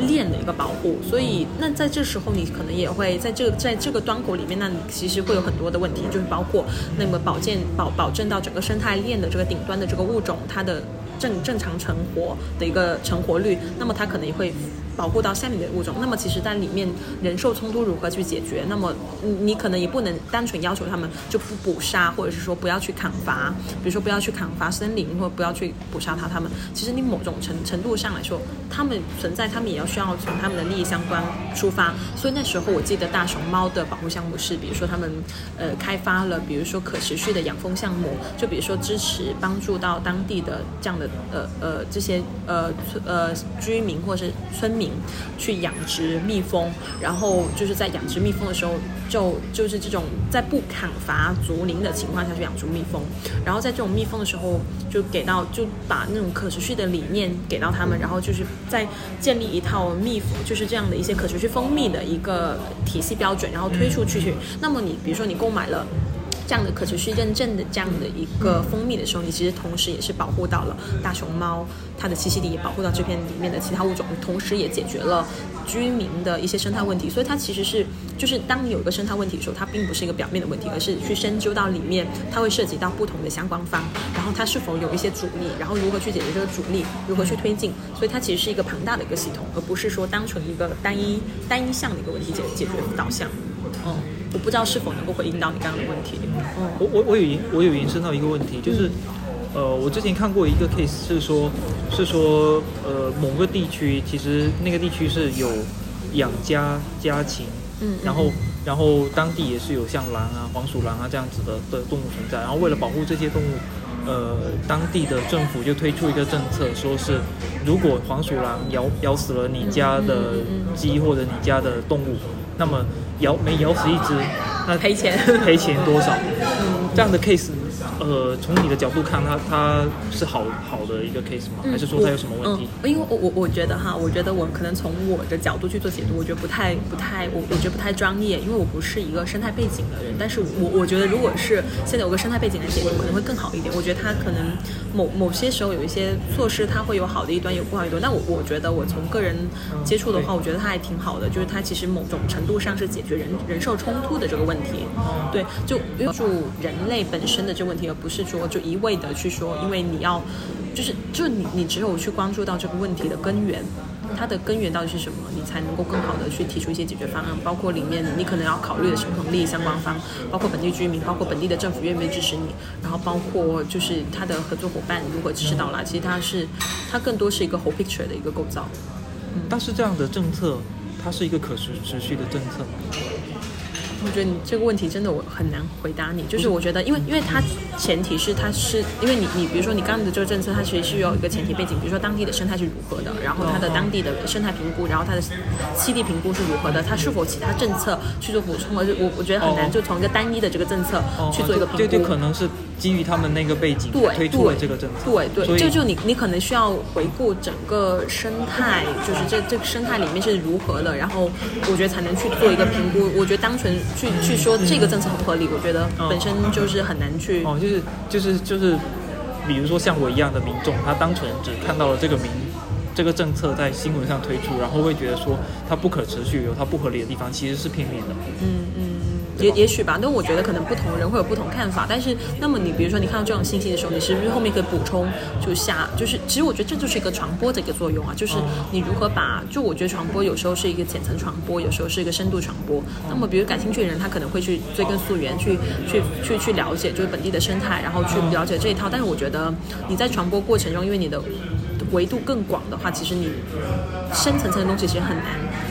链的一个保护。所以，那在这时候你可能也会在这在这个端口里面，那你其实会有很多的问题，就是包括那么保健保保证到整个生态链的这个顶端的这个物种它的正正常成活的一个成活率，那么它可能也会。保护到下面的物种，那么其实在里面人兽冲突如何去解决？那么你你可能也不能单纯要求他们就不捕杀，或者是说不要去砍伐，比如说不要去砍伐森林，或者不要去捕杀它。他们其实你某种程程度上来说，他们存在，他们也要需要从他们的利益相关出发。所以那时候我记得大熊猫的保护项目是，比如说他们呃开发了，比如说可持续的养蜂项目，就比如说支持帮助到当地的这样的呃呃这些呃呃居民或是村民。去养殖蜜蜂，然后就是在养殖蜜蜂的时候，就就是这种在不砍伐竹林的情况下去养殖蜜蜂，然后在这种蜜蜂的时候，就给到就把那种可持续的理念给到他们，然后就是在建立一套蜜就是这样的一些可持续蜂蜜的一个体系标准，然后推出去去。那么你比如说你购买了。这样的可持续认证的这样的一个蜂蜜的时候，你其实同时也是保护到了大熊猫它的栖息地，也保护到这片里面的其他物种，同时也解决了居民的一些生态问题。所以它其实是，就是当你有一个生态问题的时候，它并不是一个表面的问题，而是去深究到里面，它会涉及到不同的相关方，然后它是否有一些阻力，然后如何去解决这个阻力，如何去推进。所以它其实是一个庞大的一个系统，而不是说单纯一个单一单一项的一个问题解解决导向。嗯。我不知道是否能够回应到你刚刚的问题。嗯，我我我有延我有延伸到一个问题，就是，呃，我之前看过一个 case 是说，是说，呃，某个地区其实那个地区是有养家家禽，嗯，然后然后当地也是有像狼啊、黄鼠狼啊这样子的的动物存在，然后为了保护这些动物，呃，当地的政府就推出一个政策，说是如果黄鼠狼咬咬死了你家的鸡或者你家的动物，那么咬每咬死一只，那赔钱 赔钱多少？这样的 case。呃，从你的角度看，它它是好好的一个 case 吗？还是说它有什么问题？嗯，因为我我我觉得哈，我觉得我可能从我的角度去做解读，我觉得不太不太，我我觉得不太专业，因为我不是一个生态背景的人。但是我我觉得，如果是现在有个生态背景来解读，可能会更好一点。我觉得它可能某某些时候有一些措施，它会有好的一端，有不好一端。那我我觉得我从个人接触的话，我觉得它还挺好的，就是它其实某种程度上是解决人人兽冲突的这个问题。对，就帮助人类本身的这问题。而不是说就一味的去说，因为你要，就是就你你只有去关注到这个问题的根源，它的根源到底是什么，你才能够更好的去提出一些解决方案。包括里面你可能要考虑的是不同利益相关方，包括本地居民，包括本地的政府愿不愿意支持你，然后包括就是他的合作伙伴如何支持到啦。其实它是它更多是一个 whole picture 的一个构造。嗯，但是这样的政策，它是一个可持持续的政策吗？我觉得你这个问题真的我很难回答你，就是我觉得，因为因为它前提是它是因为你你比如说你刚刚的这个政策，它其实是有一个前提背景，比如说当地的生态是如何的，然后它的当地的生态评估，然后它的栖地评估是如何的，它是否其他政策去做补充，而是我我觉得很难就从一个单一的这个政策去做一个评估。对对，可能是基于他们那个背景推出了这个政策。对对，就就你你可能需要回顾整个生态，就是这这个生态里面是如何的，然后我觉得才能去做一个评估。我觉得单纯。去去说这个政策合不合理，我觉得本身就是很难去哦，就是就是就是，比如说像我一样的民众，他单纯只看到了这个民这个政策在新闻上推出，然后会觉得说它不可持续，有它不合理的地方，其实是片面的。嗯嗯。也也许吧，但我觉得可能不同人会有不同看法。但是，那么你比如说你看到这种信息的时候，你是不是后面可以补充？就下就是，其实我觉得这就是一个传播的一个作用啊。就是你如何把，就我觉得传播有时候是一个浅层传播，有时候是一个深度传播。那么，比如感兴趣的人，他可能会去追根溯源，去去去去了解就是本地的生态，然后去了解这一套。但是我觉得你在传播过程中，因为你的维度更广的话，其实你深层层的东西其实很难。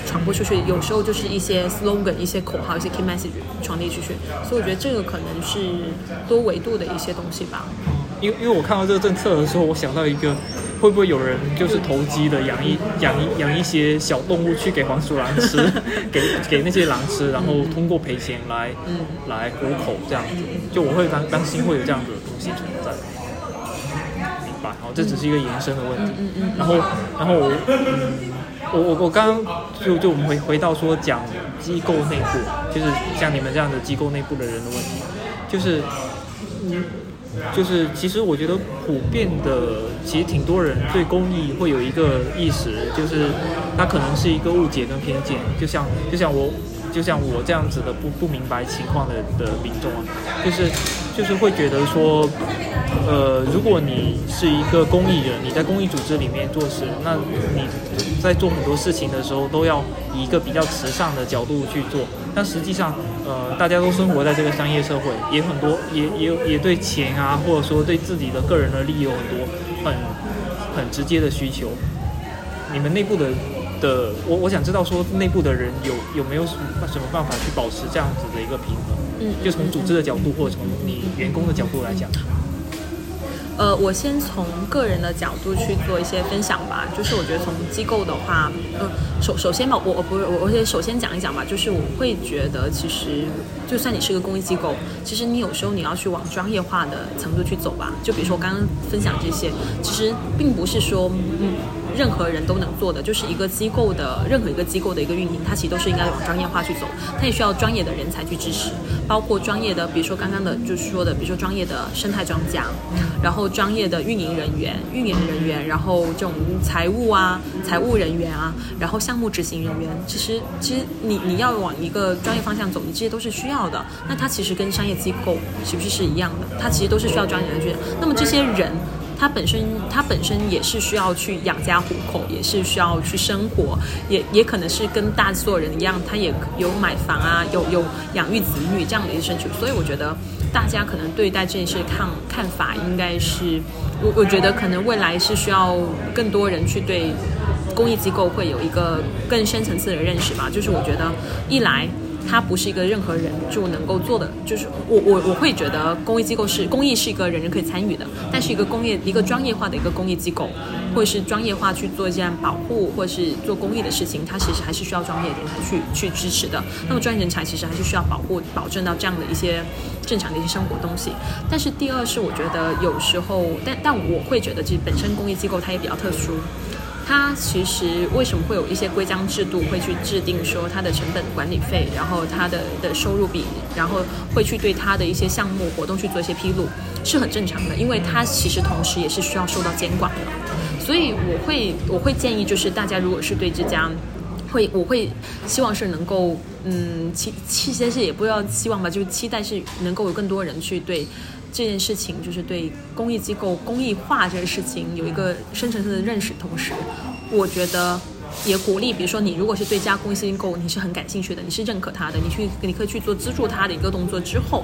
传播出去，有时候就是一些 slogan、一些口号、一些 key message 传递出去，所以我觉得这个可能是多维度的一些东西吧。因为因为我看到这个政策的时候，我想到一个，会不会有人就是投机的养一养一养一些小动物去给黄鼠狼吃，给给那些狼吃，然后通过赔钱来来糊口这样子，就我会担担心会有这样子的东西存在。好，这只是一个延伸的问题。然后然后嗯。我我我刚刚就就我们回回到说讲机构内部，就是像你们这样的机构内部的人的问题，就是嗯，就是其实我觉得普遍的，其实挺多人对公益会有一个意识，就是它可能是一个误解跟偏见，就像就像我就像我这样子的不不明白情况的的民众啊，就是就是会觉得说。呃，如果你是一个公益人，你在公益组织里面做事，那你在做很多事情的时候，都要以一个比较慈善的角度去做。但实际上，呃，大家都生活在这个商业社会，也很多，也也也对钱啊，或者说对自己的个人的利益有很多很很直接的需求。你们内部的的，我我想知道说，内部的人有有没有什么什么办法去保持这样子的一个平衡？嗯，就从组织的角度，或者从你员工的角度来讲。呃，我先从个人的角度去做一些分享吧。就是我觉得从机构的话，呃，首首先吧，我我不是我，我先首先讲一讲吧。就是我会觉得，其实就算你是个公益机构，其实你有时候你要去往专业化的程度去走吧。就比如说我刚刚分享这些，其实并不是说嗯。任何人都能做的，就是一个机构的任何一个机构的一个运营，它其实都是应该往专业化去走，它也需要专业的人才去支持，包括专业的，比如说刚刚的就是说的，比如说专业的生态专家，然后专业的运营人员、运营人员，然后这种财务啊、财务人员啊，然后项目执行人员，其实其实你你要往一个专业方向走，你这些都是需要的。那它其实跟商业机构是不是是一样的？它其实都是需要专业人去。那么这些人。他本身，他本身也是需要去养家糊口，也是需要去生活，也也可能是跟大所有人一样，他也有买房啊，有有养育子女这样的一个生存。所以我觉得大家可能对待这件事看看法，应该是我我觉得可能未来是需要更多人去对公益机构会有一个更深层次的认识吧。就是我觉得一来。它不是一个任何人就能够做的，就是我我我会觉得公益机构是公益是一个人人可以参与的，但是一个工业一个专业化的一个公益机构，或者是专业化去做这样保护或者是做公益的事情，它其实还是需要专业人才去去支持的。那么专业人才其实还是需要保护保证到这样的一些正常的一些生活东西。但是第二是我觉得有时候，但但我会觉得其实本身公益机构它也比较特殊。它其实为什么会有一些规章制度会去制定说它的成本管理费，然后它的的收入比，然后会去对它的一些项目活动去做一些披露，是很正常的，因为它其实同时也是需要受到监管的。所以我会我会建议就是大家如果是对这家会我会希望是能够嗯期期先是也不要希望吧，就是期待是能够有更多人去对。这件事情就是对公益机构公益化这个事情有一个深层次的认识，同时，我觉得也鼓励，比如说你如果是对家公益机构你是很感兴趣的，你是认可他的，你去你可以去做资助他的一个动作之后，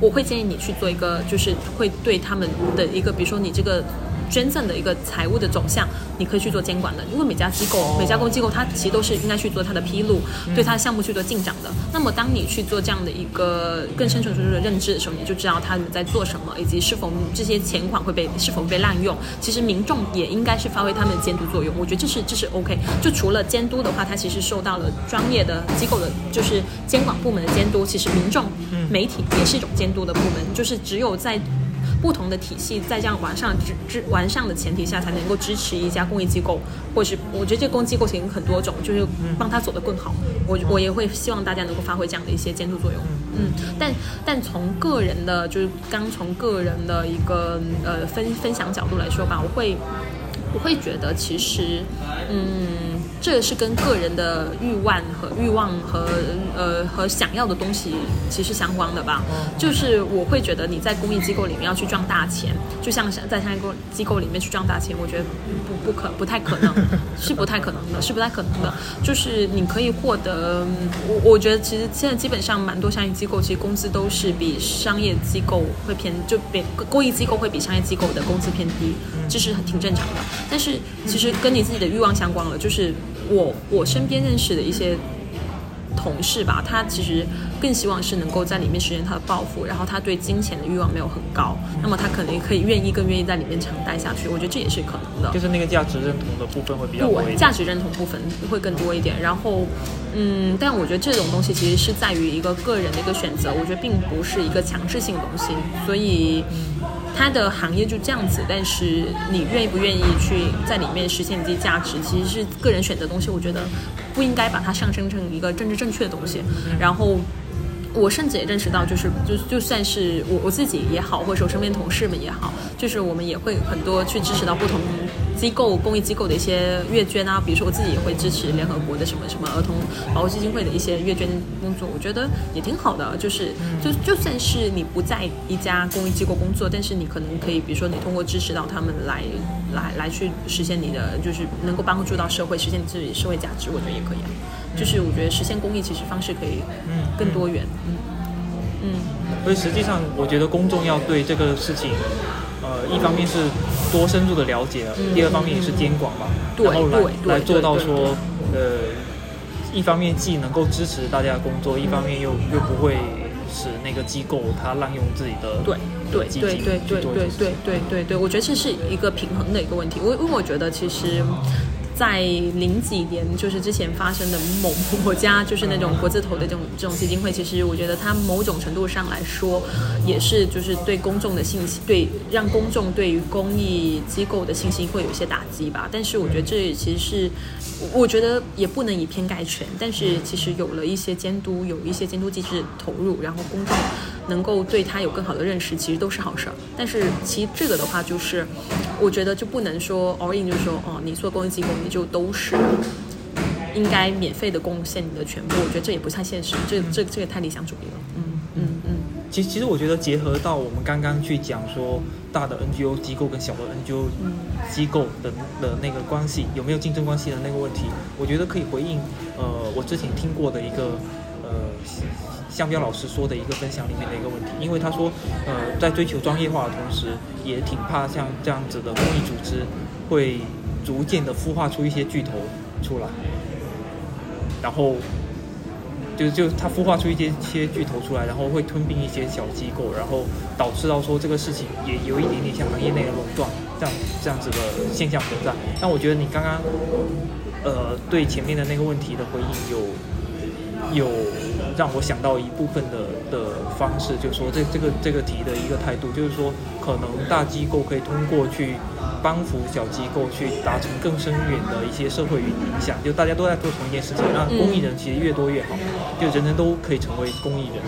我会建议你去做一个，就是会对他们的一个，比如说你这个。捐赠的一个财务的走向，你可以去做监管的，因为每家机构、每家公机构，它其实都是应该去做它的披露，对它的项目去做进展的。那么，当你去做这样的一个更深层次的认知的时候，你就知道他们在做什么，以及是否这些钱款会被是否被滥用。其实民众也应该是发挥他们的监督作用。我觉得这是这是 OK。就除了监督的话，它其实受到了专业的机构的，就是监管部门的监督。其实民众、媒体也是一种监督的部门。就是只有在不同的体系在这样完善、支支完善的前提下，才能够支持一家公益机构，或是我觉得这公益机构其实很多种，就是帮他走得更好。我我也会希望大家能够发挥这样的一些监督作用。嗯，但但从个人的，就是刚从个人的一个呃分分享角度来说吧，我会我会觉得其实嗯。这个是跟个人的欲望和欲望和呃和想要的东西其实相关的吧。就是我会觉得你在公益机构里面要去赚大钱，就像在商业公机构里面去赚大钱，我觉得不不可不太可能，是不太可能的，是不太可能的。就是你可以获得，我我觉得其实现在基本上蛮多商业机构其实工资都是比商业机构会偏，就比公益机构会比商业机构的工资偏低，这是很挺正常的。但是其实跟你自己的欲望相关了，就是。我我身边认识的一些同事吧，他其实更希望是能够在里面实现他的抱负，然后他对金钱的欲望没有很高，那么他可能可以愿意更愿意在里面长待下去。我觉得这也是可能的。就是那个价值认同的部分会比较多一价值认同部分会更多一点。然后，嗯，但我觉得这种东西其实是在于一个个人的一个选择，我觉得并不是一个强制性的东西，所以。它的行业就这样子，但是你愿意不愿意去在里面实现自己价值，其实是个人选择东西。我觉得不应该把它上升成一个政治正确的东西。然后我甚至也认识到，就是就就算是我我自己也好，或者说身边同事们也好，就是我们也会很多去支持到不同。机构公益机构的一些月捐啊，比如说我自己也会支持联合国的什么什么儿童保护基金会的一些月捐工作，我觉得也挺好的。就是就就算是你不在一家公益机构工作，但是你可能可以，比如说你通过支持到他们来来来去实现你的，就是能够帮助到社会，实现自己社会价值，我觉得也可以啊。就是我觉得实现公益其实方式可以嗯更多元嗯嗯。所以实际上，我觉得公众要对这个事情。呃，一方面是多深入的了解，第二方面也是监管嘛，然后来来做到说，呃，一方面既能够支持大家的工作，一方面又又不会使那个机构它滥用自己的对对对对对对对对，我觉得这是一个平衡的一个问题。我因为我觉得其实。在零几年，就是之前发生的某国家，就是那种国字头的这种这种基金会，其实我觉得它某种程度上来说，也是就是对公众的信息，对让公众对于公益机构的信心会有一些打击吧。但是我觉得这其实是，我觉得也不能以偏概全。但是其实有了一些监督，有一些监督机制投入，然后公众能够对它有更好的认识，其实都是好事儿。但是其实这个的话，就是我觉得就不能说 all in，就是说哦，你做公益机构你就都是应该免费的贡献你的全部。我觉得这也不太现实，这这这个太理想主义了。嗯嗯嗯，其，其实我觉得结合到我们刚刚去讲说大的 NGO 机构跟小的 NGO 机构的的那个关系有没有竞争关系的那个问题，我觉得可以回应呃我之前听过的一个呃向彪老师说的一个分享里面的一个问题，因为他说呃在追求专业化的同时，也挺怕像这样子的公益组织会逐渐的孵化出一些巨头出来，然后。就就他孵化出一些些巨头出来，然后会吞并一些小机构，然后导致到说这个事情也有一点点像行业内的垄断这样这样子的现象存在。但我觉得你刚刚呃对前面的那个问题的回应有有让我想到一部分的的方式，就是说这这个这个题的一个态度，就是说可能大机构可以通过去。帮扶小机构去达成更深远的一些社会影响，就大家都在做同一件事情，那公益人其实越多越好，就人人都可以成为公益人，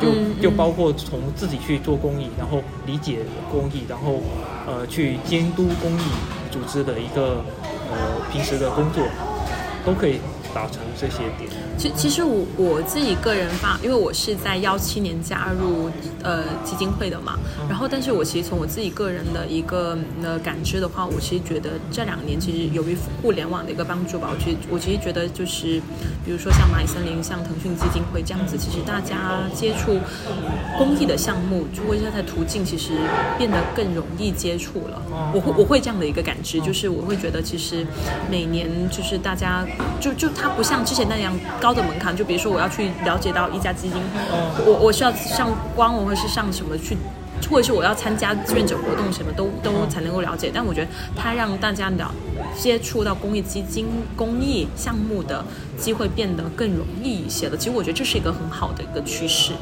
就就包括从自己去做公益，然后理解公益，然后呃去监督公益组织的一个呃平时的工作，都可以达成这些点。其其实我我自己个人发，因为我是在幺七年加入呃基金会的嘛，然后但是我其实从我自己个人的一个呃感知的话，我其实觉得这两年其实由于互联网的一个帮助吧，我其实我其实觉得就是比如说像蚂蚁森林、像腾讯基金会这样子，其实大家接触公益的项目，就会在途径其实变得更容易接触了。我会我会这样的一个感知，就是我会觉得其实每年就是大家就就它不像之前那样高。高的门槛，就比如说我要去了解到一家基金，我我需要上官网或者是上什么去，或者是我要参加志愿者活动，什么都都才能够了解。但我觉得它让大家了接触到公益基金、公益项目的机会变得更容易一些了。其实我觉得这是一个很好的一个趋势，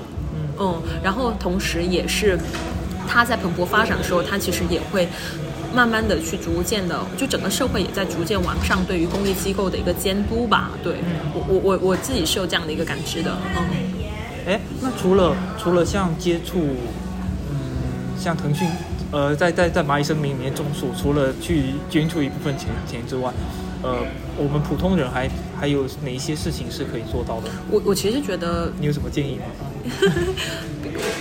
嗯，然后同时也是它在蓬勃发展的时候，它其实也会。慢慢的去逐渐的，就整个社会也在逐渐往上对于公益机构的一个监督吧。对我我我我自己是有这样的一个感知的。嗯，哎，那除了除了像接触，嗯，像腾讯，呃，在在在蚂蚁森林里面种树，除了去捐出一部分钱钱之外，呃，我们普通人还还有哪一些事情是可以做到的？我我其实觉得，你有什么建议吗？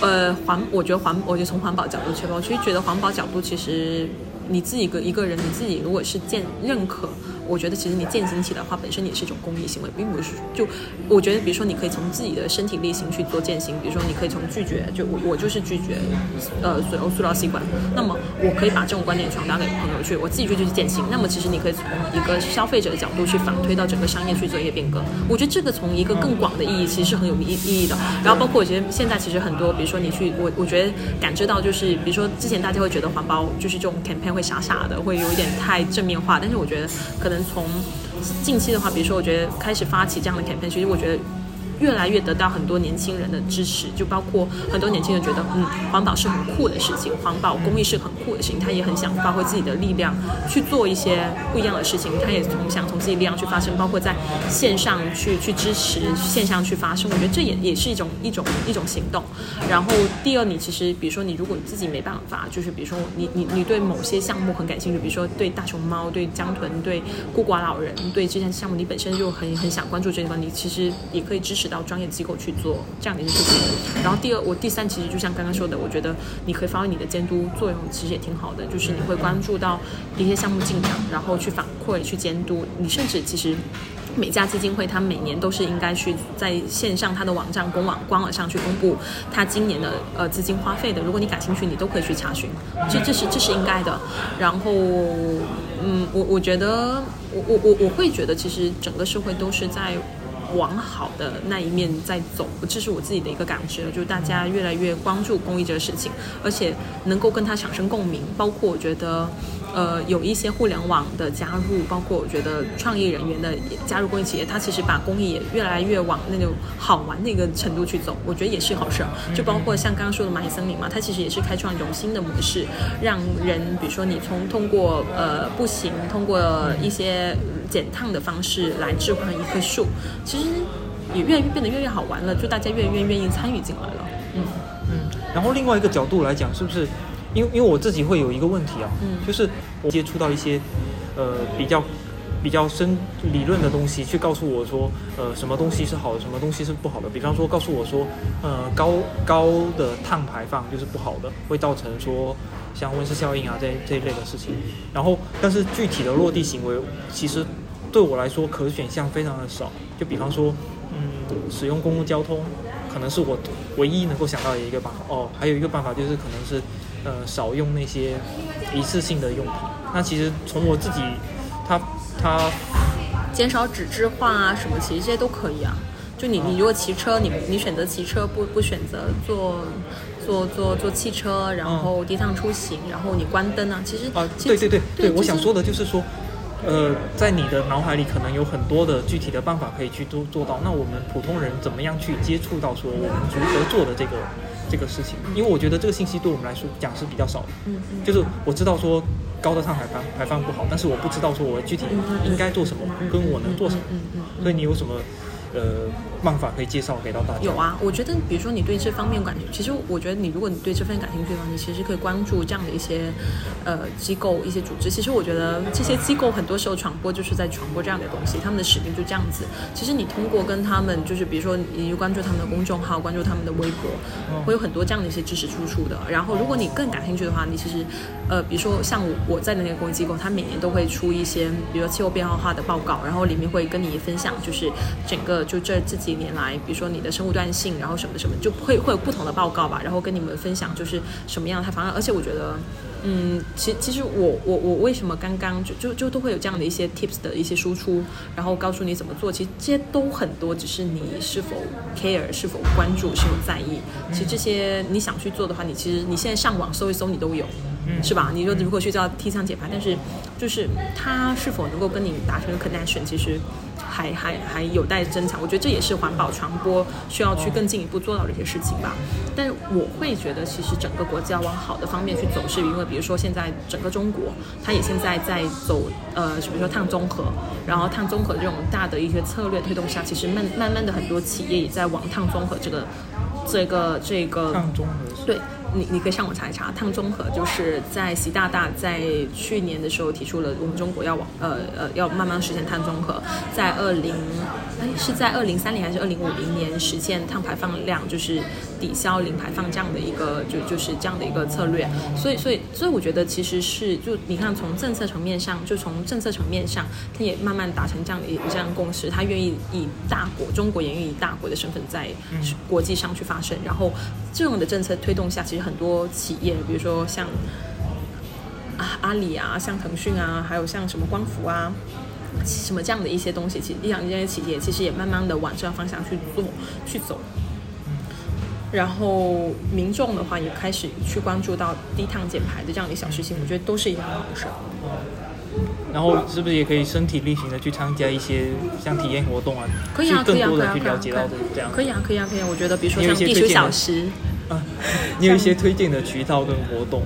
呃，环，我觉得环，我就从环保角度去吧。我其实觉得环保角度其实。你自己个一个人，你自己如果是见认可。我觉得其实你践行起来的话，本身也是一种公益行为，并不是就我觉得，比如说你可以从自己的身体力行去做践行，比如说你可以从拒绝，就我我就是拒绝呃所有塑料吸管，那么我可以把这种观点传达给朋友去，我自己就去践行。那么其实你可以从一个消费者的角度去反推到整个商业去做一些变革。我觉得这个从一个更广的意义，其实是很有意意义的。然后包括我觉得现在其实很多，比如说你去我我觉得感知到就是，比如说之前大家会觉得环保就是这种 campaign 会傻傻的，会有一点太正面化，但是我觉得可能。从近期的话，比如说，我觉得开始发起这样的 campaign，其实我觉得。越来越得到很多年轻人的支持，就包括很多年轻人觉得，嗯，环保是很酷的事情，环保公益是很酷的事情，他也很想发挥自己的力量去做一些不一样的事情，他也从想从自己力量去发声，包括在线上去去支持，线上去发声，我觉得这也也是一种一种一种行动。然后第二，你其实比如说你如果你自己没办法，就是比如说你你你对某些项目很感兴趣，比如说对大熊猫、对江豚、对孤寡老人、对这些项目，你本身就很很想关注这个，你其实也可以支持。到专业机构去做这样的一个事情，然后第二，我第三其实就像刚刚说的，我觉得你可以发挥你的监督作用，其实也挺好的，就是你会关注到一些项目进展，然后去反馈、去监督。你甚至其实每家基金会，它每年都是应该去在线上它的网站公网官网上去公布它今年的呃资金花费的。如果你感兴趣，你都可以去查询，这这是这是应该的。然后，嗯，我我觉得我我我我会觉得，其实整个社会都是在。往好的那一面在走，这是我自己的一个感知了，就是大家越来越关注公益这个事情，而且能够跟它产生共鸣，包括我觉得。呃，有一些互联网的加入，包括我觉得创意人员的加入公益企业，它其实把公益也越来越往那种好玩的一个程度去走，我觉得也是好事儿。就包括像刚刚说的蚂蚁森林嘛，它其实也是开创一种新的模式，让人比如说你从通过呃步行，通过一些减碳的方式来置换一棵树，其实也越来越变得越来越好玩了，就大家越来越愿意参与进来了。嗯嗯。然后另外一个角度来讲，是不是？因为因为我自己会有一个问题啊，嗯就是我接触到一些呃比较比较深理论的东西，去告诉我说，呃，什么东西是好的，什么东西是不好的。比方说，告诉我说，呃，高高的碳排放就是不好的，会造成说像温室效应啊这这一类的事情。然后，但是具体的落地行为，其实对我来说可选项非常的少。就比方说，嗯，使用公共交通，可能是我唯一能够想到的一个办法。哦，还有一个办法就是可能是。呃，少用那些一次性的用品。那其实从我自己，他他减少纸质化啊，什么其实这些都可以啊。就你你如果骑车，你你选择骑车，不不选择坐坐坐坐汽车，然后低碳出行，然后你关灯啊，其实啊，对对对对，我想说的就是说，呃，在你的脑海里可能有很多的具体的办法可以去做做到。那我们普通人怎么样去接触到说我们如何做的这个？这个事情，因为我觉得这个信息对我们来说讲是比较少的。嗯嗯，就是我知道说高的碳排放排放不好，但是我不知道说我具体应该做什么，跟我能做什么。嗯嗯。所以你有什么？呃，办法可以介绍给到大家。有啊，我觉得，比如说你对这方面感兴趣，其实我觉得你如果你对这份感兴趣的话，你其实可以关注这样的一些呃机构、一些组织。其实我觉得这些机构很多时候传播就是在传播这样的东西，他们的使命就这样子。其实你通过跟他们，就是比如说你关注他们的公众号，关注他们的微博，会有很多这样的一些知识输出的。然后如果你更感兴趣的话，你其实呃，比如说像我我在的那个公益机构，它每年都会出一些比如说气候变化化的报告，然后里面会跟你分享就是整个。就这这几年来，比如说你的生物断性，然后什么什么，就会会有不同的报告吧，然后跟你们分享就是什么样的方案。而且我觉得，嗯，其其实我我我为什么刚刚就就就都会有这样的一些 tips 的一些输出，然后告诉你怎么做，其实这些都很多，只是你是否 care，是否关注，是否在意。其实这些你想去做的话，你其实你现在上网搜一搜，你都有，是吧？你说如果去叫 T 仓解盘，但是就是它是否能够跟你达成 connection，其实。还还还有待增强，我觉得这也是环保传播需要去更进一步做到的一些事情吧。但是我会觉得，其实整个国家往好的方面去走，是因为比如说现在整个中国，它也现在在走呃，比如说碳综合，然后碳综合这种大的一些策略推动下，其实慢慢慢的很多企业也在往碳综合这个这个这个碳综合对。你你可以上网查一查，碳中和就是在习大大在去年的时候提出了，我们中国要往呃呃要慢慢实现碳中和，在二零哎是在二零三零还是二零五零年实现碳排放量就是抵消零排放这样的一个就就是这样的一个策略，所以所以所以我觉得其实是就你看从政策层面上，就从政策层面上，它也慢慢达成这样的一这样共识，他愿意以大国中国也愿意以大国的身份在国际上去发声，然后这种的政策推动下，其实。很多企业，比如说像啊阿里啊，像腾讯啊，还有像什么光伏啊，什么这样的一些东西，其实这些企业其实也慢慢的往这样方向去做去走。然后民众的话也开始去关注到低碳减排的这样的小事情，我觉得都是一件好事。然后是不是也可以身体力行的去参加一些像体验活动啊？可以啊，可以啊，可以啊，可以啊，这样可以啊，可以啊，可以啊。我觉得比如说像地球小时。啊，你有一些推荐的渠道跟活动，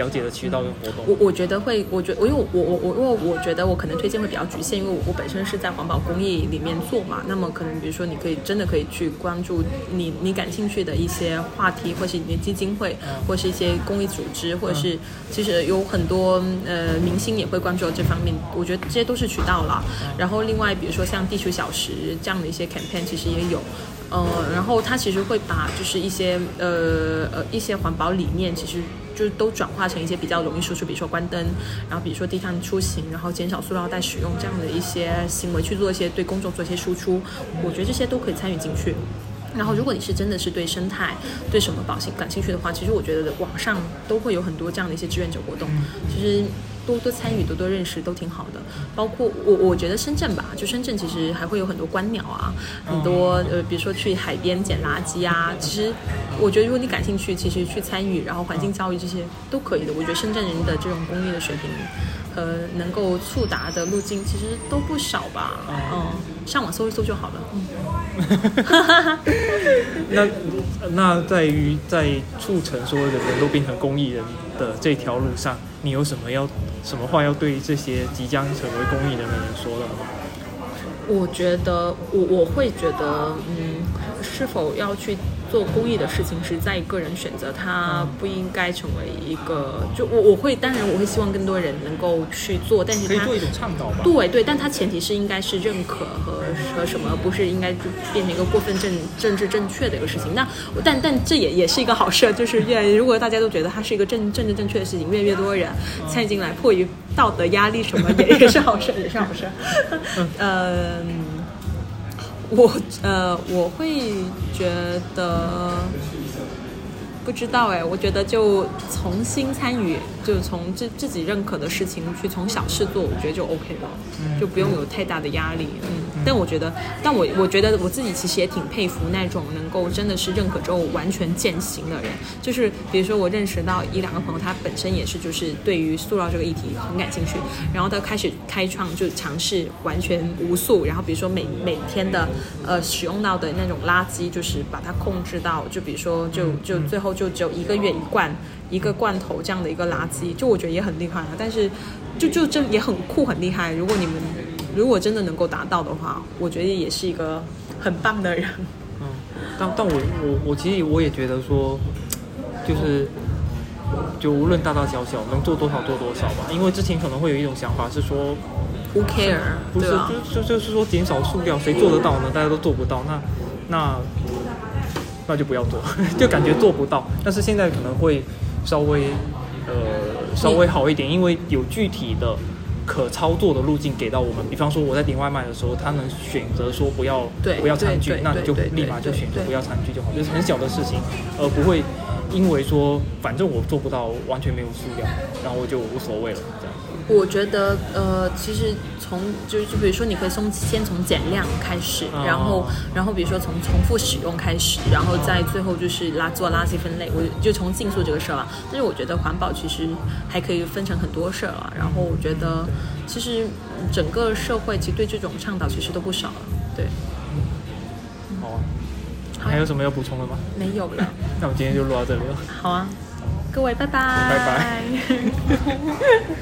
了解的渠道跟活动。我我觉得会，我觉我因为我我我因为我觉得我可能推荐会比较局限，因为我我本身是在环保公益里面做嘛。那么可能比如说你可以真的可以去关注你你感兴趣的一些话题，或是你的基金会，或是一些公益组织，或者是其实有很多呃明星也会关注这方面。我觉得这些都是渠道了。然后另外比如说像地球小时这样的一些 campaign，其实也有。呃，然后他其实会把就是一些呃呃一些环保理念，其实就是都转化成一些比较容易输出，比如说关灯，然后比如说低碳出行，然后减少塑料袋使用这样的一些行为去做一些对公众做一些输出，我觉得这些都可以参与进去。然后如果你是真的是对生态对什么保险感兴趣的话，其实我觉得网上都会有很多这样的一些志愿者活动，其实。多多参与，多多认识都挺好的。包括我，我觉得深圳吧，就深圳其实还会有很多观鸟啊，很多呃，比如说去海边捡垃圾啊。其实我觉得如果你感兴趣，其实去参与，然后环境教育这些都可以的。我觉得深圳人的这种公益的水平和能够触达的路径其实都不少吧。嗯，上网搜一搜就好了。那那在于在促成所有的人都变成公益人的这条路上，你有什么要什么话要对这些即将成为公益人的人说的吗？我觉得我我会觉得，嗯，是否要去做公益的事情是在于个人选择，它不应该成为一个，就我我会当然我会希望更多人能够去做，但是它可以做一种倡导吧。对对，但它前提是应该是认可和和什么，不是应该就变成一个过分政政治正确的一个事情。那但但这也也是一个好事，就是越如果大家都觉得它是一个政政治正确的事情，越来越多人参与进来，迫于道德压力什么也也是好事，也是好事。嗯，我呃我会觉得。不知道哎，我觉得就重新参与，就从自自己认可的事情去从小事做，我觉得就 OK 了，就不用有太大的压力。嗯，但我觉得，但我我觉得我自己其实也挺佩服那种能够真的是认可之后完全践行的人。就是比如说我认识到一两个朋友，他本身也是就是对于塑料这个议题很感兴趣，然后他开始开创就尝试完全无塑，然后比如说每每天的呃使用到的那种垃圾，就是把它控制到，就比如说就就最后。就只有一个月一罐一个罐头这样的一个垃圾，就我觉得也很厉害啊。但是，就就这也很酷很厉害。如果你们如果真的能够达到的话，我觉得也是一个很棒的人。嗯，但但我我我其实我也觉得说，就是就无论大大小小能做多少做多少吧。因为之前可能会有一种想法是说，Who care？不是就就就是说减少塑料，谁做得到呢？大家都做不到，那那。那就不要做，就感觉做不到。但是现在可能会稍微呃稍微好一点，因为有具体的可操作的路径给到我们。比方说我在点外卖的时候，他能选择说不要不要餐具，那你就立马就选择不要餐具就好，就是很小的事情，而不会因为说反正我做不到完全没有塑料，然后我就无所谓了这样。我觉得，呃，其实从就就比如说，你可以从先从减量开始，然后然后比如说从重复使用开始，然后再最后就是垃做垃圾分类，我就从竞速这个事儿了。但是我觉得环保其实还可以分成很多事儿了。然后我觉得，其实整个社会其实对这种倡导其实都不少了。对。好啊。还有什么要补充的吗？没有了。那我们今天就录到这里了。好啊。各位，拜拜。拜拜。